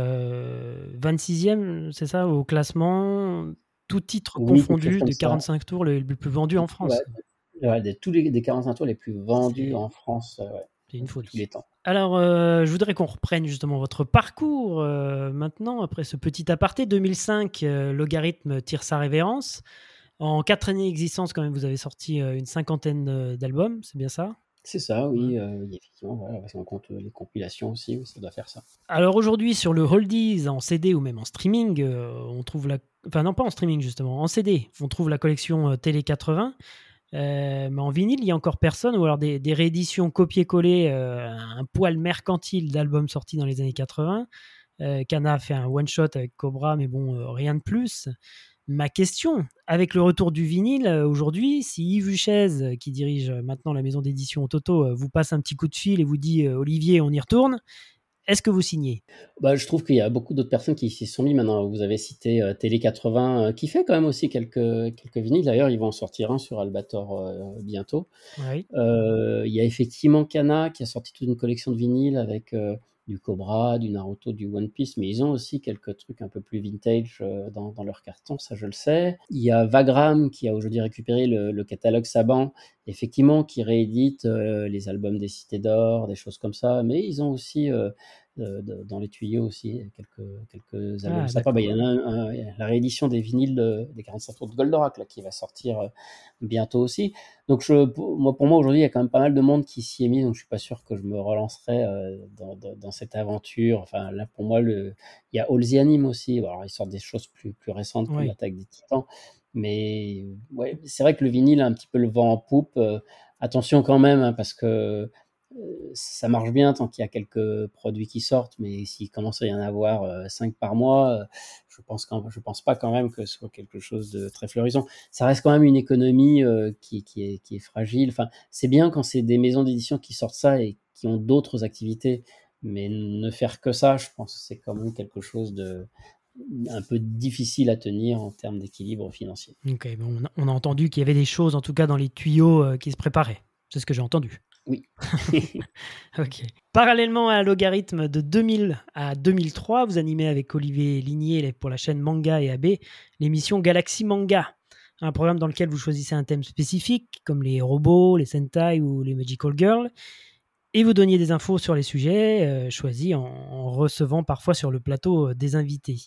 26e, euh, c'est ça, au classement, tout titre confondu, des 45 tours les, plus vendus en France. Ouais, des, tous les des 45 tours les plus vendus en France. c'est une faute. Tous les temps. Alors, je voudrais qu'on reprenne justement votre parcours maintenant, après ce petit aparté. 2005, Logarithme tire sa révérence. En quatre années d'existence, quand même, vous avez sorti euh, une cinquantaine euh, d'albums, c'est bien ça? C'est ça, oui, euh, effectivement, voilà, si on compte les compilations aussi, ça doit faire ça. Alors aujourd'hui, sur le Holdies, en CD ou même en streaming, on trouve la... Enfin non, pas en streaming justement, en CD, on trouve la collection Télé 80. mais en vinyle, il y a encore personne, ou alors des, des rééditions copier-coller, un poil mercantile d'albums sortis dans les années 80. Kana a fait un one-shot avec Cobra, mais bon, rien de plus. Ma question, avec le retour du vinyle euh, aujourd'hui, si Yves Huchez, euh, qui dirige euh, maintenant la maison d'édition Toto, vous passe un petit coup de fil et vous dit Olivier, on y retourne, est-ce que vous signez? Bah, Je trouve qu'il y a beaucoup d'autres personnes qui s'y sont mis maintenant. Vous avez cité Télé 80, qui fait quand même aussi quelques, quelques vinyles. D'ailleurs, ils vont en sortir un sur Albator bientôt. Il y a effectivement Kana qui a sorti toute une collection de vinyles avec du Cobra, du Naruto, du One Piece, mais ils ont aussi quelques trucs un peu plus vintage euh, dans, leur carton, ça je le sais. Il y a Vagram qui a aujourd'hui récupéré le, catalogue Saban, effectivement, qui réédite euh, les albums des Cités d'Or, des choses comme ça, mais ils ont aussi euh, dans les tuyaux aussi quelques, quelques albums ah, bah, il y en a la réédition des vinyles des 45 tours de Goldorak là, qui va sortir bientôt aussi. Donc je, pour, moi, pour moi aujourd'hui, il y a quand même pas mal de monde qui s'y est mis, donc je suis pas sûr que je me relancerai dans, dans, cette aventure. Enfin là, pour moi, le, il y a All the Anime aussi. Alors, ils sortent des choses plus, plus récentes comme l'attaque des Titans, mais ouais, c'est vrai que le vinyle a un petit peu le vent en poupe. attention quand même, hein, parce que ça marche bien tant qu'il y a quelques produits qui sortent, mais s'il commence à y en avoir 5 par mois, je pense pense pas quand même que ce soit quelque chose de très florissant. Ça reste quand même une économie qui, est, fragile. Enfin, c'est bien quand c'est des maisons d'édition qui sortent ça et qui ont d'autres activités, mais ne faire que ça, je pense que c'est quand même quelque chose de un peu difficile à tenir en termes d'équilibre financier. On a entendu qu'il y avait des choses, en tout cas dans les tuyaux, qui se préparaient. C'est ce que j'ai entendu. Oui. ok. Parallèlement à Logarithme de 2000 à 2003, vous animez avec Olivier Ligné pour la chaîne Manga et AB l'émission Galaxy Manga, un programme dans lequel vous choisissez un thème spécifique comme les robots, les Sentai ou les Magical Girls, et vous donniez des infos sur les sujets euh, choisis en, recevant parfois sur le plateau euh, des invités.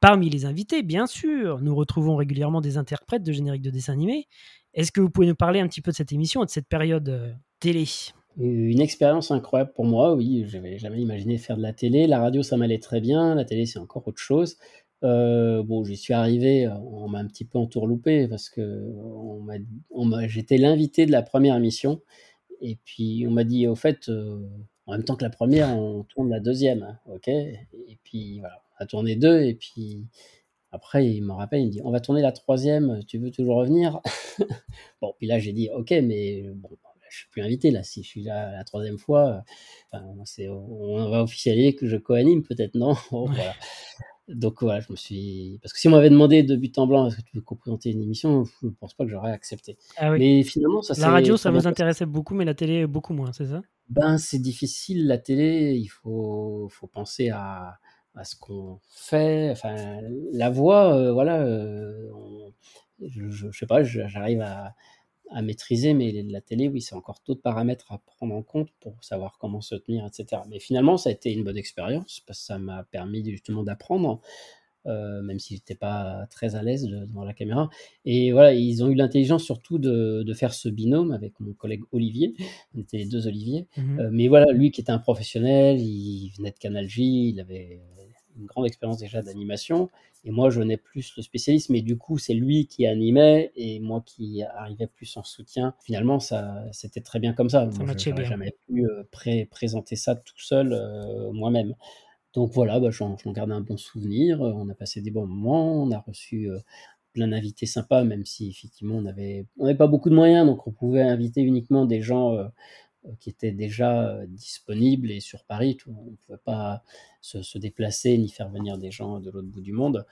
Parmi les invités, bien sûr, nous retrouvons régulièrement des interprètes de génériques de dessins animés. Est-ce que vous pouvez nous parler un petit peu de cette émission et de cette période euh, télé Une expérience incroyable pour moi, oui. Je n'avais jamais imaginé faire de la télé. La radio, ça m'allait très bien. La télé, c'est encore autre chose. Euh, bon, j'y suis arrivé, on m'a un petit peu entourloupé parce que j'étais l'invité de la première émission. Et puis, on m'a dit, au fait, euh, en même temps que la première, on tourne la deuxième. OK? Et puis, voilà, on a tourné deux. Et puis, après, il me rappelle, il me dit, on va tourner la troisième, tu veux toujours revenir? Bon, puis là, j'ai dit, OK, mais bon, je suis plus invité là. Si je suis là la troisième fois, enfin, on va officialiser que je co-anime, peut-être non? voilà. Donc voilà, je me suis parce que si on m'avait demandé de but en blanc, est-ce que tu veux co-présenter une émission, je ne pense pas que j'aurais accepté. Ah mais finalement, ça la radio, ça, vous intéressait beaucoup, mais la télé beaucoup moins, c'est ça? Ben c'est difficile la télé. Il faut faut penser à à ce qu'on fait. Enfin, la voix, euh, voilà, euh, je, je, sais pas, j'arrive à, à maîtriser, mais la télé, oui, c'est encore d'autres paramètres à prendre en compte pour savoir comment se tenir, etc. Mais finalement, ça a été une bonne expérience parce que ça m'a permis justement d'apprendre, euh, même si j'étais pas très à l'aise devant la caméra. Et voilà, ils ont eu l'intelligence surtout de, de, faire ce binôme avec mon collègue Olivier. On était les deux Olivier. Mmh euh, mais voilà, lui qui était un professionnel, il venait de Canal J, il avait une grande expérience déjà d'animation. Et moi, je n'ai plus le spécialiste, mais du coup, c'est lui qui animait et moi qui arrivais plus en soutien. Finalement, ça, c'était très bien comme ça. ça je n'ai jamais pu euh, présenter ça tout seul euh, moi-même. Donc voilà, bah, j'en garde un bon souvenir. On a passé des bons moments, on a reçu euh, plein d'invités sympas, même si effectivement on n'avait on pas beaucoup de moyens, donc on pouvait inviter uniquement des gens euh, qui étaient déjà euh, disponibles et sur Paris, on ne pouvait pas se, déplacer ni faire venir des gens de l'autre bout du monde.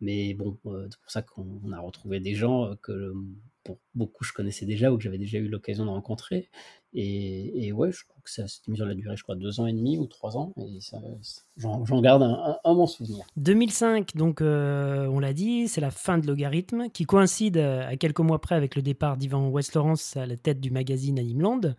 Mais bon, c'est pour ça qu'on a retrouvé des gens que pour beaucoup je connaissais déjà ou que j'avais déjà eu l'occasion de rencontrer. Et, ouais, je crois que cette émission a duré, je crois, deux ans et demi ou trois ans. Et j'en garde un, bon souvenir. 2005, donc on l'a dit, c'est la fin de Logarithme, qui coïncide à quelques mois près avec le départ d'Ivan West-Laurence à la tête du magazine Animeland.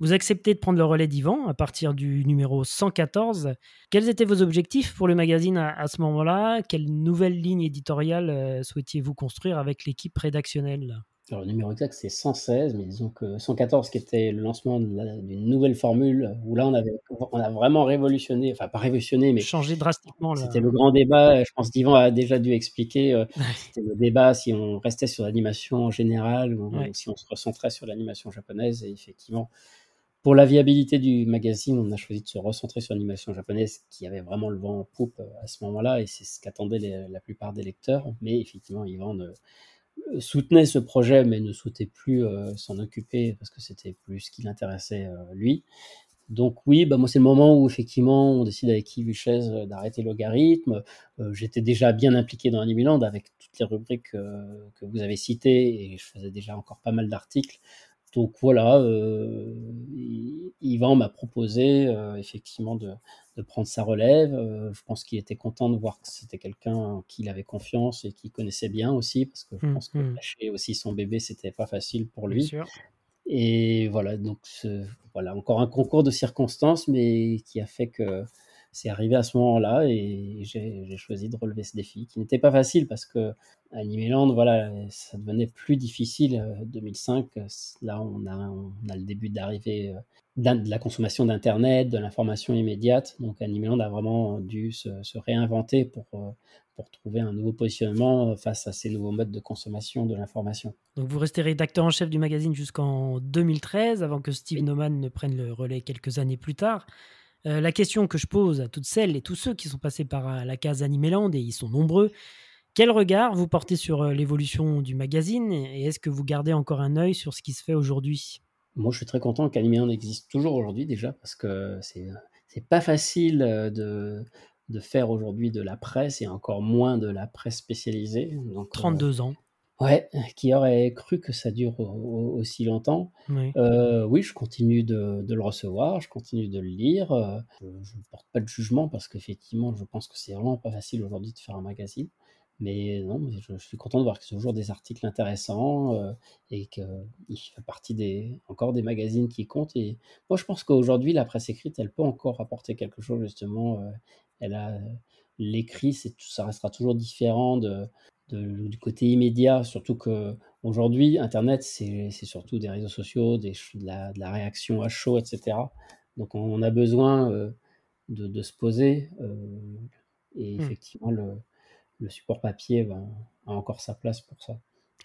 Vous acceptez de prendre le relais d'Ivan à partir du numéro 114. Quels étaient vos objectifs pour le magazine à, ce moment-là? Quelle nouvelle ligne éditoriale euh, souhaitiez-vous construire avec l'équipe rédactionnelle? Alors, le numéro exact, c'est 116, mais disons que 114, qui était le lancement d'une nouvelle formule, où là, on, avait, on a vraiment révolutionné, enfin, pas révolutionné, mais. Changé drastiquement. C'était le grand débat, je pense qu'Yvan a déjà dû expliquer. Euh, c'était le débat si on restait sur l'animation en général, ou si on se recentrait sur l'animation japonaise. Et effectivement, pour la viabilité du magazine, on a choisi de se recentrer sur l'animation japonaise qui avait vraiment le vent en poupe euh, à ce moment-là et c'est ce qu'attendaient la plupart des lecteurs. Mais effectivement, Yvan euh, soutenait ce projet mais ne souhaitait plus euh, s'en occuper parce que c'était plus ce qui l'intéressait lui. Donc oui, bah moi c'est le moment où effectivement on décide avec Yves Huchez d'arrêter Logarithme. J'étais déjà bien impliqué dans Animeland avec toutes les rubriques que vous avez citées et je faisais déjà encore pas mal d'articles donc voilà, euh, Yvan m'a proposé euh, effectivement de, prendre sa relève. Euh, je pense qu'il était content de voir que c'était quelqu'un qui il avait confiance et qui connaissait bien aussi, parce que je mmh, pense que mmh. lâcher aussi son bébé, c'était pas facile pour lui. Et voilà, donc voilà, encore un concours de circonstances, mais qui a fait que c'est arrivé à ce moment-là et j'ai choisi de relever ce défi qui n'était pas facile parce que Animeland, voilà, ça devenait plus difficile. 2005, euh, là, on a, on a le début d'arrivée euh, de la consommation d'Internet, de l'information immédiate. Donc Animeland a vraiment dû se, réinventer pour, euh, pour trouver un nouveau positionnement face à ces nouveaux modes de consommation de l'information. Donc vous restez rédacteur en chef du magazine jusqu'en 2013, avant que Steve Noman ne prenne le relais quelques années plus tard. Euh, la question que je pose à toutes celles et tous ceux qui sont passés par euh, la case Animeland, et ils sont nombreux, quel regard vous portez sur euh, l'évolution du magazine et est-ce que vous gardez encore un œil sur ce qui se fait aujourd'hui? Moi, je suis très content qu'Animeland existe toujours aujourd'hui déjà parce que c'est c'est pas facile de, de faire aujourd'hui de la presse et encore moins de la presse spécialisée. Donc, 32 ans. Ouais, qui aurait cru que ça dure aussi longtemps? Oui. Euh, oui, je continue de de le recevoir, je continue de le lire, euh, je ne porte pas de jugement parce qu'effectivement, je pense que c'est vraiment pas facile aujourd'hui de faire un magazine. Mais non, je suis content de voir que c'est toujours des articles intéressants, euh, et qu'il fait partie des encore des magazines qui comptent et moi, je pense qu'aujourd'hui, la presse écrite, elle peut encore apporter quelque chose justement, elle a l'écrit, ça restera toujours différent de du côté immédiat, surtout que aujourd'hui Internet, c'est surtout des réseaux sociaux, des, de, la, de, la, réaction à chaud, etc. Donc on, a besoin euh, de, de, se poser. Euh, et mmh. effectivement, le, le, support papier va, a encore sa place pour ça.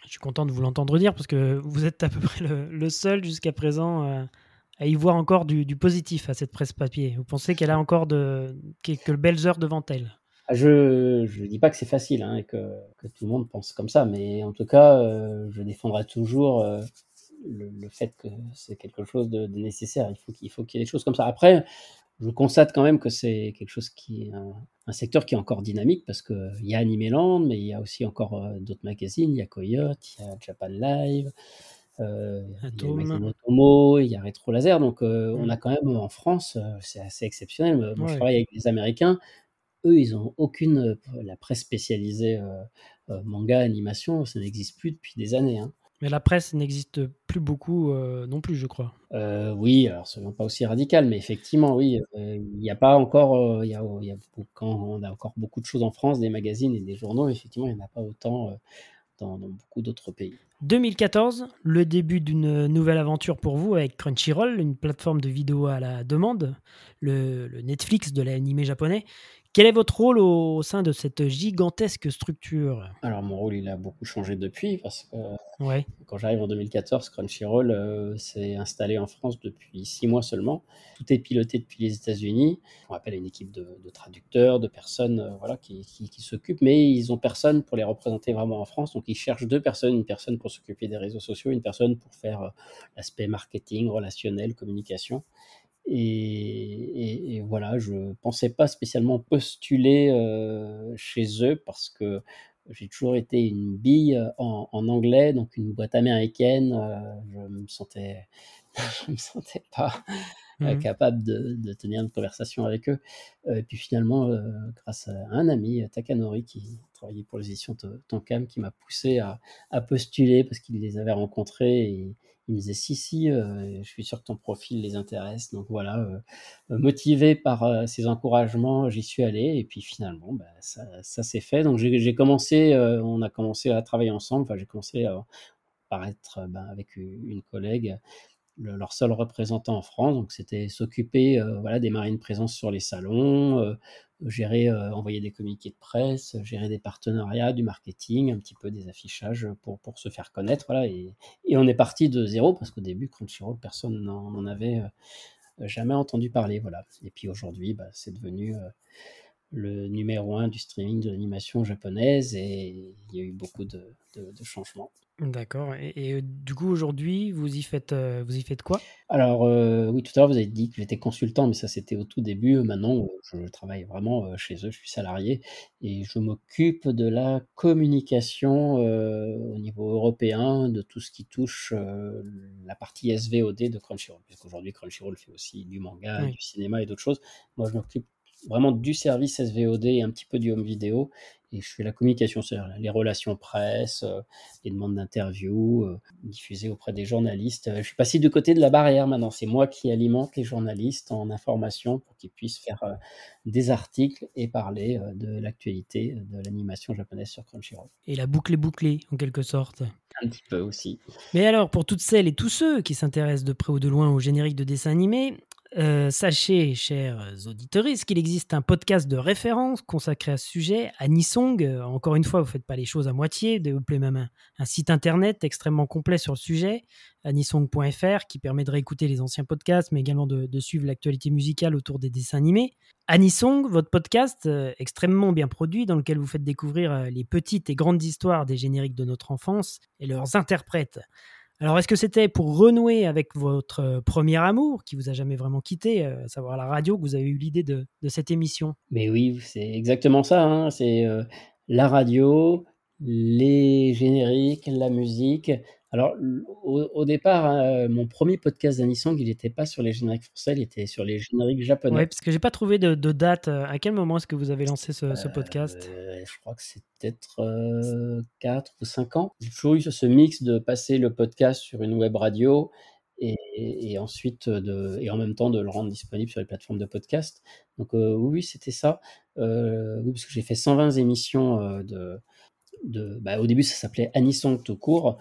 Je suis content de vous l'entendre dire parce que vous êtes à peu près le, seul jusqu'à présent euh, à y voir encore du, du, positif à cette presse papier. Vous pensez qu'elle a encore de, quelques belles heures devant elle? Je ne dis pas que c'est facile hein, et que, que, tout le monde pense comme ça, mais en tout cas, euh, je défendrai toujours euh, le, le, fait que c'est quelque chose de, de, nécessaire. Il faut qu'il faut qu'il y ait des choses comme ça. Après, je constate quand même que c'est quelque chose qui est un, un, secteur qui est encore dynamique parce qu'il y a Animeland, mais il y a aussi encore euh, d'autres magazines. Il y a Coyote, il y a Japan Live. Euh, il y a Otomo, il y a Retro Laser, donc euh, on a quand même en France, c'est assez exceptionnel. Moi, je travaille avec les Américains, eux, ils ont aucune. La presse spécialisée euh, manga, animation, ça n'existe plus depuis des années. Hein. Mais la presse n'existe plus beaucoup non plus, je crois. oui, alors soyons pas aussi radical, mais effectivement, oui, il n'y a pas encore, il y a, y a, quand on a encore beaucoup de choses en France, des magazines et des journaux, effectivement, il n'y en a pas autant dans, beaucoup d'autres pays. 2014, le début d'une nouvelle aventure pour vous avec Crunchyroll, une plateforme de vidéo à la demande, le, le Netflix de l'animé japonais. Quel est votre rôle au sein de cette gigantesque structure? Alors mon rôle, il a beaucoup changé depuis parce que ouais. quand j'arrive en 2014, Crunchyroll euh, s'est installé en France depuis six mois seulement. Tout est piloté depuis les États-Unis. On appelle une équipe de, traducteurs, de personnes euh, voilà, qui, qui, s'occupent, mais ils ont personne pour les représenter vraiment en France. Donc ils cherchent deux personnes, une personne pour s'occuper des réseaux sociaux, une personne pour faire euh, l'aspect marketing, relationnel, communication. Et et voilà, je pensais pas spécialement postuler, heu, chez eux parce que j'ai toujours été une bille, en en anglais, donc une boîte américaine, heu, je me sentais je me sentais pas, heu, Mmh. capable de de tenir une conversation avec eux, et puis finalement, grâce à un ami, Takanori, qui travaillait pour les éditions To Tonkam, qui m'a poussé à à postuler parce qu'il les avait rencontrés et il me disait: «Si, si, heu, je suis sûr que ton profil les intéresse», donc voilà, heu, motivé par, heu, ces encouragements, j'y suis allé. Et puis finalement, bah, ça ça s'est fait, donc j'ai commencé, heu, on a commencé à travailler ensemble, enfin j'ai commencé à par être, ben, avec une collègue, le leur seul représentant en France, donc c'était s'occuper, heu, voilà, démarrer une présence sur les salons, heu, gérer, heu, envoyer des communiqués de presse, gérer des partenariats, du marketing, un petit peu des affichages, pour pour se faire connaître, voilà. Et on est parti de 0 parce qu'au début Crunchyroll, personne n'en avait, jamais entendu parler, voilà. Et puis aujourd'hui, bah, c'est devenu, le numéro 1 du streaming de l'animation japonaise et il y a eu beaucoup de changements. D'accord et et du coup, aujourd'hui, vous y faites, vous y faites quoi? Alors, oui, tout à l'heure, vous avez dit que j'étais consultant, mais ça, c'était au tout début. Maintenant, je travaille vraiment, chez eux, je suis salarié et je m'occupe de la communication, au niveau européen, de tout ce qui touche, la partie SVOD de Crunchyroll. Puisqu'aujourd'hui, Crunchyroll fait aussi du manga, Oui. du cinéma et d'autres choses. Moi, je m'occupe vraiment du service SVOD et un petit peu du home video et je fais la communication, c'est-à-dire les relations presse, heu, les demandes d'interviews, heu, diffusées auprès des journalistes. Je suis passé du côté de la barrière maintenant, c'est moi qui alimente les journalistes en information pour qu'ils puissent faire, des articles et parler, de l'actualité de l'animation japonaise sur Crunchyroll. Et la boucle est bouclée, en quelque sorte. Un petit peu aussi. Mais alors, pour toutes celles et tous ceux qui s'intéressent de près ou de loin aux génériques de dessins animés, heu, sachez, chers auditeuristes, qu'il existe un podcast de référence consacré à ce sujet, Anisong. Encore une fois, vous faites pas les choses à moitié, développez même un un site internet extrêmement complet sur le sujet, anisong.fr, qui permet de réécouter les anciens podcasts, mais également de suivre l'actualité musicale autour des dessins animés. Anisong, votre podcast, heu, extrêmement bien produit, dans lequel vous faites découvrir, les petites et grandes histoires des génériques de notre enfance et leurs interprètes. Alors, est-ce que c'était pour renouer avec votre premier amour, qui vous a jamais vraiment quitté, heu, à savoir la radio, que vous avez eu l'idée de cette émission? Mais oui, c'est exactement ça, hein, c'est, heu, la radio, les génériques, la musique. Alors au au départ, hein, heu, mon 1er podcast d'Anisong, il était pas sur les génériques français, il était sur les génériques japonais. parce que j'ai pas trouvé de de date, heu, à quel moment est-ce que vous avez lancé ce ce podcast? Je crois que c'est peut-être, heu, 4 ou 5 ans. J'ai toujours eu ce mix de passer le podcast sur une web radio et et ensuite de et en même temps de le rendre disponible sur les plateformes de podcast. Donc, oui, oui, c'était ça. Oui, parce que j'ai fait 120 émissions, de de bah, au début, ça s'appelait Anisong tout court,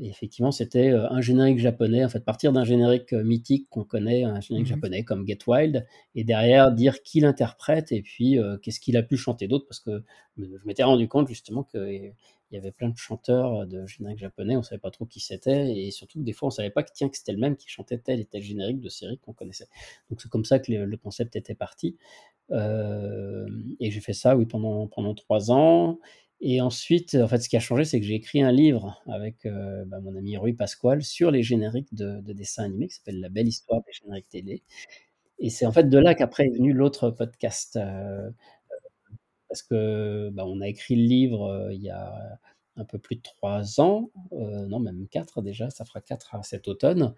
et effectivement, c'était, heu, un générique japonais, en fait, partir d'un générique, heu, mythique qu'on connaît, un générique Mmh mh. japonais comme Get Wild et derrière dire qui l'interprète et puis, qu'est-ce qu'il a pu chanter d'autre parce que je m'étais rendu compte justement qu'il y avait plein de chanteurs de génériques japonais, on savait pas trop qui c'était et surtout des fois on savait pas que tiens, que c'était le même qui chantait tel et tel générique de série qu'on connaissait. Donc c'est comme ça que le concept était parti. Et j'ai fait ça, oui, pendant pendant 3 ans et ensuite, en fait, ce qui a changé, c'est que j'ai écrit un livre avec, heu, bah, mon ami Ruy Pasquale sur les génériques de de dessins animés qui s'appelle La belle histoire des génériques télé. Et c'est en fait de là qu'après est venu l'autre podcast, heu, heu, parce que, bah, on a écrit le livre, il y a un peu plus de 3 ans, non même 4 déjà, ça fera 4 à cet automne,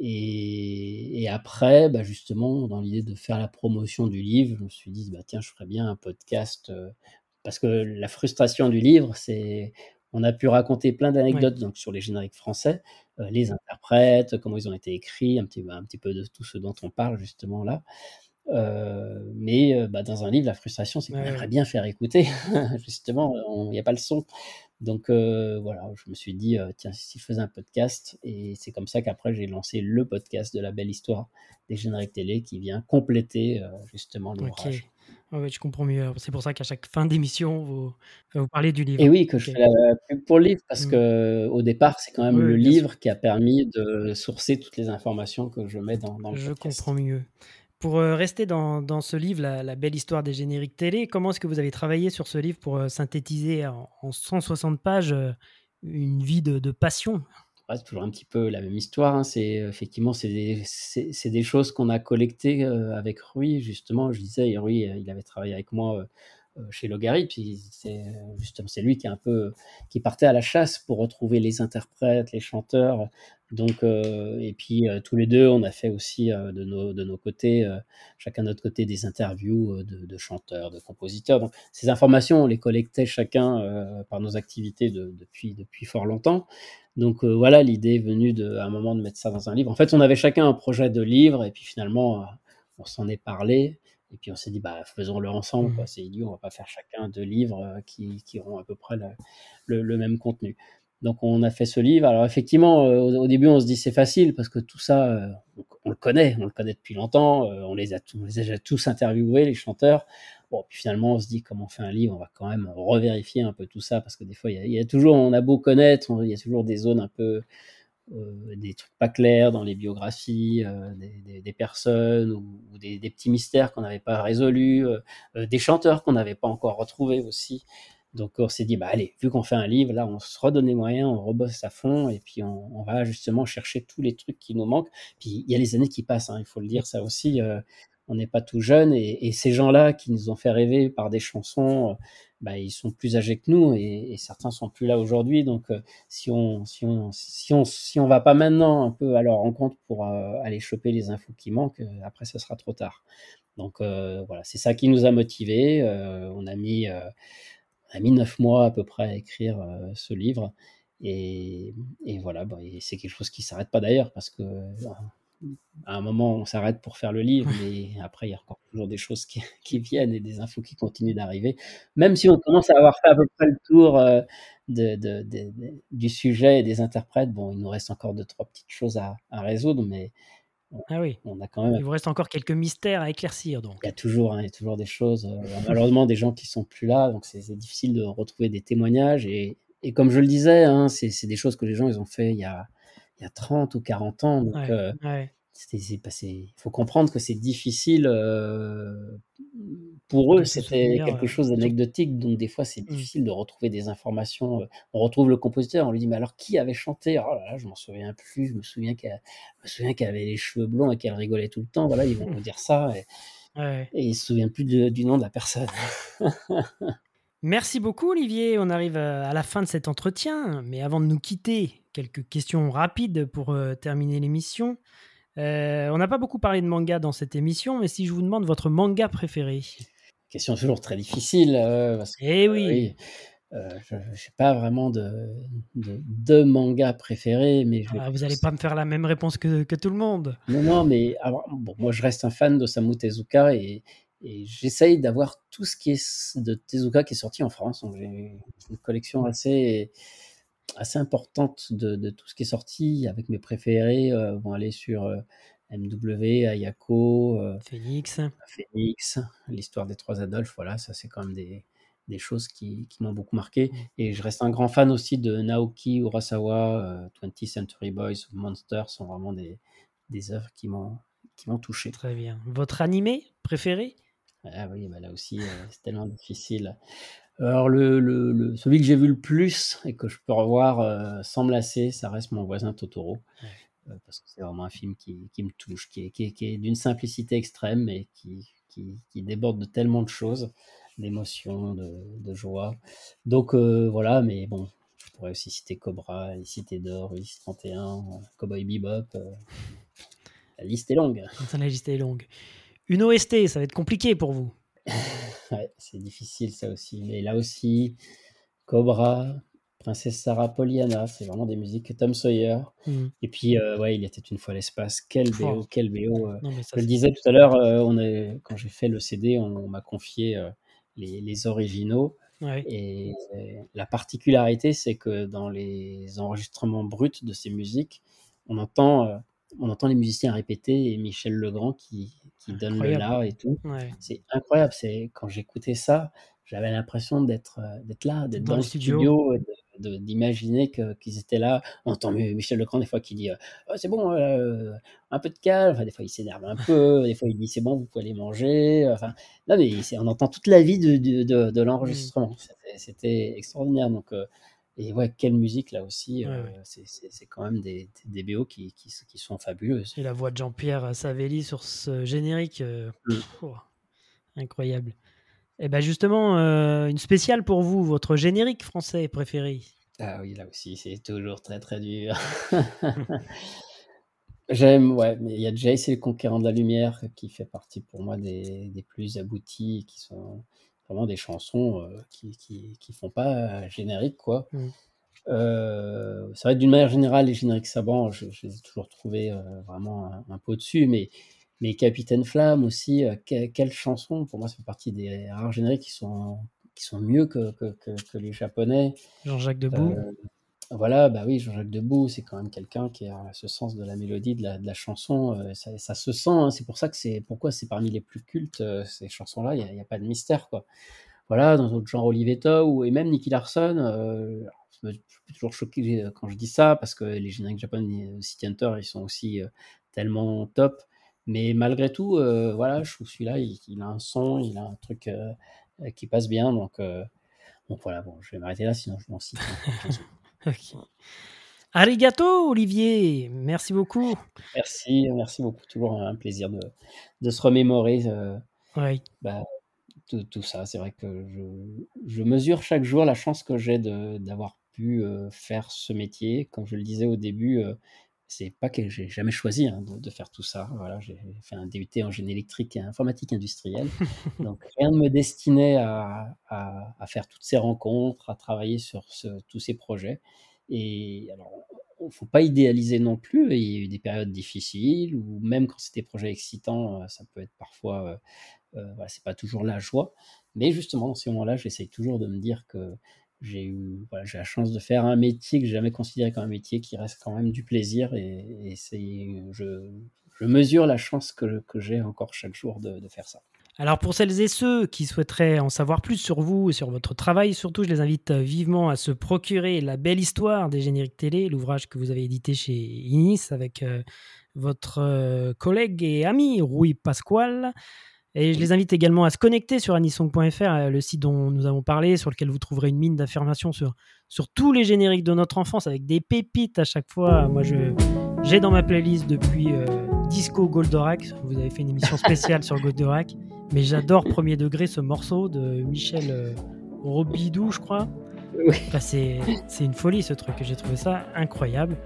et après, bah, justement, dans l'idée de faire la promotion du livre, je me suis dit: «Bah, tiens, je ferais bien un podcast», parce que la frustration du livre, c'est on a pu raconter plein d'anecdotes donc sur les génériques français, heu, les interprètes, comment ils ont été écrits, un petit un petit peu de tout ce dont on parle justement là, heu, mais, heu, bah, dans un livre, la frustration, c'est qu'on ouais, aimerait ouais. bien faire écouter justement, il y a pas le son. Donc, voilà, je me suis dit, «Tiens, si je faisais un podcast?» et c'est comme ça qu'après j'ai lancé le podcast de La belle histoire des génériques télé qui vient compléter, justement l'ouvrage. Ouais, je comprends mieux. C'est pour ça qu'à chaque fin d'émission, vous vous parlez du livre. Et oui, que je fais la pub pour le livre parce Mmh. qu'au départ, c'est quand même Oui, le sûr. livre qui a permis de sourcer toutes les informations que je mets dans dans le Je comprends mieux. Pour, heu, rester dans dans ce livre, la la belle histoire des génériques télé, comment est-ce que vous avez travaillé sur ce livre pour, heu, synthétiser en en 160 pages, une vie de de passion? C'est toujours un petit peu la même histoire, hein. C'est effectivement, c'est des choses qu'on a collectées, heu, avec Rui justement. Je disais, Rui, il avait travaillé avec moi, euh, chez Logari. Puis c'est justement c'est lui qui est un peu qui partait à la chasse pour retrouver les interprètes, les chanteurs. Donc euh, et puis euh, tous les deux, on a fait aussi de nos de nos côtés, chacun de notre côté, des interviews de, chanteurs, de compositeurs. Donc ces informations, on les collectait chacun par nos activités de, depuis depuis fort longtemps. Donc voilà, l'idée est venue de, à un moment de mettre ça dans un livre. En fait, on avait chacun un projet de livre et puis finalement, on s'en est parlé. Et puis on s'est dit, bah, faisons-le ensemble, mmh. c'est idiot, on va pas faire chacun deux livres euh, qui, qui auront à peu près le, le, même contenu. Donc on a fait ce livre. Alors effectivement, euh, au, début on se dit c'est facile parce que tout ça, euh, on, le connaît, on le connaît depuis longtemps, on, les a, on les a déjà tous interviewés, les chanteurs. Bon, puis finalement on se dit comment on fait un livre, on va quand même revérifier un peu tout ça parce que des fois il y, y, a toujours, on a beau connaître, il y a toujours des zones un peu des trucs pas clairs dans les biographies euh, des, personnes ou, des, petits mystères qu'on n'avait pas résolus, euh, des chanteurs qu'on n'avait pas encore retrouvés aussi. Donc on s'est dit, bah allez, vu qu'on fait un livre, là on se redonne les moyens, on rebosse à fond et puis on, va justement chercher tous les trucs qui nous manquent. Puis il y a les années qui passent, hein, il faut le dire, ça aussi, on n'est pas tout jeune et, ces gens-là qui nous ont fait rêver par des chansons, bah, ils sont plus âgés que nous et, certains sont plus là aujourd'hui. Donc, euh, si on si on si on si on va pas maintenant un peu à leur rencontre pour euh, aller choper les infos qui manquent, euh, après ça sera trop tard. Donc voilà, c'est ça qui nous a motivés. on a mis on a mis neuf mois à peu près à écrire ce livre. Et, et voilà, bah, c'est quelque chose qui s'arrête pas d'ailleurs parce que à un moment, on s'arrête pour faire le livre, mais après, il y a encore toujours des choses qui, viennent et des infos qui continuent d'arriver. Même si on commence à avoir fait à peu près le tour euh, de, du sujet et des interprètes, bon, il nous reste encore deux, trois petites choses à, résoudre, mais ah oui. on a quand même. Il vous reste encore quelques mystères à éclaircir, donc. Il y a toujours, hein, il y a toujours des choses. Euh, malheureusement, des gens qui sont plus là, donc c'est difficile de retrouver des témoignages. Et, et comme je le disais, hein, c'est des choses que les gens ils ont fait il y a il y a 30 ou 40 ans. Donc, euh, il faut comprendre que c'est difficile euh, pour eux. C'était quelque chose d'anecdotique, donc des fois c'est mmh. difficile de retrouver des informations. Euh, on retrouve le compositeur, on lui dit mais alors qui avait chanté? Oh là là, je m'en souviens plus. Je me souviens qu'elle, qu'elle avait les cheveux blonds et qu'elle rigolait tout le temps. Voilà, ils vont nous dire ça et, et ils se souviennent plus du nom de la personne. Merci beaucoup Olivier, on arrive à la fin de cet entretien, mais avant de nous quitter, quelques questions rapides pour euh, terminer l'émission. Euh, on n'a pas beaucoup parlé de manga dans cette émission, mais si je vous demande votre manga préféré Question toujours très difficile. Euh, parce que, eh oui. je n'ai pas vraiment de, de, manga préféré. Mais ah, vous n'allez pas me faire la même réponse que, que tout le monde. Non, non, mais bon, moi je reste un fan d'Osamu Tezuka et, et j'essaye d'avoir tout ce qui est de Tezuka qui est sorti en France. j'ai une collection assez, assez importante de, tout ce qui est sorti, avec mes préférés euh, vont aller sur euh, MW, Ayako, euh, Phoenix. Phoenix, l'histoire des trois Adolphes, voilà, ça c'est quand même des, des choses qui, qui m'ont beaucoup marqué. Mm. Et je reste un grand fan aussi de Naoki Urasawa, 20th Century Boys, Monsters sont vraiment des, des œuvres qui m'ont qui m'ont touché. Très bien. Votre animé préféré? Ah oui, bah là aussi, c'est tellement difficile. Alors, le, le, celui que j'ai vu le plus et que je peux revoir euh, sans me lasser, ça reste Mon voisin Totoro. Euh, parce que c'est vraiment un film qui, qui me touche, qui est, qui est, d'une simplicité extrême et qui, qui, déborde de tellement de choses, d'émotions, de, de, joie. Donc euh, voilà, mais bon, je pourrais aussi citer Cobra, les Cités d'Or, Ulysse 31, Cowboy Bebop. la liste est longue. La liste est longue. Une OST, ça va être compliqué pour vous. ouais, c'est difficile ça aussi. Mais là aussi, Cobra, Princesse Sarah, Pollyanna, c'est vraiment des musiques Tom Sawyer. Hmm. Et puis, euh, ouais, il était une fois l'espace. Quel BO, quel BO. Euh. je le disais tout à l'heure, euh, on est, quand j'ai fait le CD, on, m'a confié les, les, originaux. Et la particularité, c'est que dans les enregistrements bruts de ces musiques, on entend, on entend les musiciens répéter et Michel Legrand qui, qui donne le là et tout. C'est incroyable. C'est quand j'écoutais ça, j'avais l'impression d'être euh, d'être là, d'être dans, le studio, d'imaginer qu'ils étaient là. On entend Michel Lecran des fois qui dit euh, oh, c'est bon, euh, un peu de calme. Enfin, des fois il s'énerve un peu, des fois il dit c'est bon, vous pouvez aller manger. Enfin, mais on entend toute la vie de, de, de, mmh. l'enregistrement. C'était extraordinaire. Donc et ouais, quelle musique là aussi. C'est quand même des, des BO qui, qui, qui, sont fabuleuses. Et la voix de Jean-Pierre Savelli sur ce générique, mmh. incroyable. Et eh ben justement, une spéciale pour vous, votre générique français préféré. Ah oui, là aussi, c'est toujours très très dur. J'aime, ouais, mais il y a déjà le Conquérant de la Lumière qui fait partie pour moi des, des plus aboutis, qui sont vraiment des chansons euh, qui, qui, qui, font pas générique, quoi. Mmh. Euh, ça va être d'une manière générale, les génériques savants, je, je les ai toujours trouvés euh, vraiment un, un, peu au-dessus, mais, mais Capitaine Flamme aussi, quelle chanson, pour moi, ça fait partie des rares génériques qui sont, qui sont mieux que, que, que, les Japonais. Jean-Jacques Debout. Voilà, bah oui, Jean-Jacques Debout, c'est quand même quelqu'un qui a ce sens de la mélodie, de la, chanson. Euh, ça, se sent. Hein, c'est pour ça que c'est pourquoi c'est parmi les plus cultes euh, ces chansons-là. Il n'y a, pas de mystère, quoi. Voilà, dans d'autres genres, Olivetta ou et même Nicky Larson. Euh, je suis toujours choqué quand je dis ça parce que les génériques japonais City Hunter, ils sont aussi tellement top. Mais malgré tout, voilà, je trouve celui-là, il, il, a un son, il a un truc qui passe bien. Donc, donc voilà, bon, je vais m'arrêter là, sinon je m'en cite. Okay. Arigato, Olivier. Merci beaucoup. Merci, merci beaucoup. Toujours un plaisir de, de se remémorer euh, bah, tout, tout, ça. C'est vrai que je, je, mesure chaque jour la chance que j'ai d'avoir pu euh, faire ce métier. Comme je le disais au début, euh, c'est pas que j'ai jamais choisi hein, de, de, faire tout ça. Voilà, j'ai fait un DUT en génie électrique et informatique industrielle. Donc rien ne me destinait à, à, à, faire toutes ces rencontres, à travailler sur ce, tous ces projets. Et alors, il faut pas idéaliser non plus. Il y a eu des périodes difficiles, ou même quand c'était des projets excitants, euh, ça peut être parfois, euh, euh, voilà, c'est pas toujours la joie. Mais justement, dans ces moments-là, j'essaye toujours de me dire que j'ai eu voilà, la chance de faire un métier que j'ai jamais considéré comme un métier qui reste quand même du plaisir et, je, mesure la chance que, j'ai encore chaque jour de, de, faire ça. Alors pour celles et ceux qui souhaiteraient en savoir plus sur vous et sur votre travail, surtout je les invite vivement à se procurer La belle histoire des génériques télé, l'ouvrage que vous avez édité chez Inis avec euh, votre euh, collègue et ami Rui Pasquale. Et je les invite également à se connecter sur anisong.fr, euh, le site dont nous avons parlé, sur lequel vous trouverez une mine d'informations sur, sur tous les génériques de notre enfance, avec des pépites à chaque fois. Moi, j'ai dans ma playlist depuis euh, Disco Goldorak. Vous avez fait une émission spéciale sur Goldorak. Mais j'adore premier degré ce morceau de Michel euh, Robidou, je crois. Oui. Enfin, c'est une folie ce truc, j'ai trouvé ça incroyable.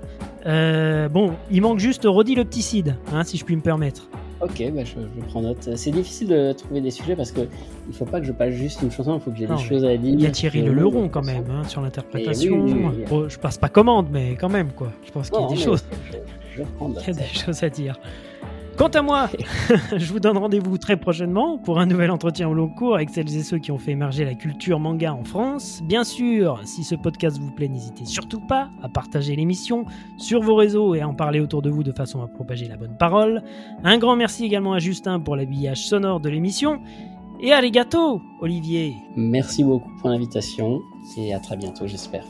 Euh, bon, il manque juste Rodi le petit hein, si je puis me permettre. Ok, bah je, je, prends note. C'est difficile de trouver des sujets parce que il faut pas que je passe juste une chanson, il faut que j'ai des choses à dire. Il y a Thierry Le Leron quand même hein, sur l'interprétation. Oui, oui, bon, je passe pas commande, mais quand même quoi. Je pense qu'il y a des choses. Je, il y a des choses à dire. Quant à moi, je vous donne rendez-vous très prochainement pour un nouvel entretien au long cours avec celles et ceux qui ont fait émerger la culture manga en France. Bien sûr, si ce podcast vous plaît, n'hésitez surtout pas à partager l'émission sur vos réseaux et à en parler autour de vous de façon à propager la bonne parole. Un grand merci également à Justin pour l'habillage sonore de l'émission. Et arigato, Olivier. Merci beaucoup pour l'invitation et à très bientôt, j'espère.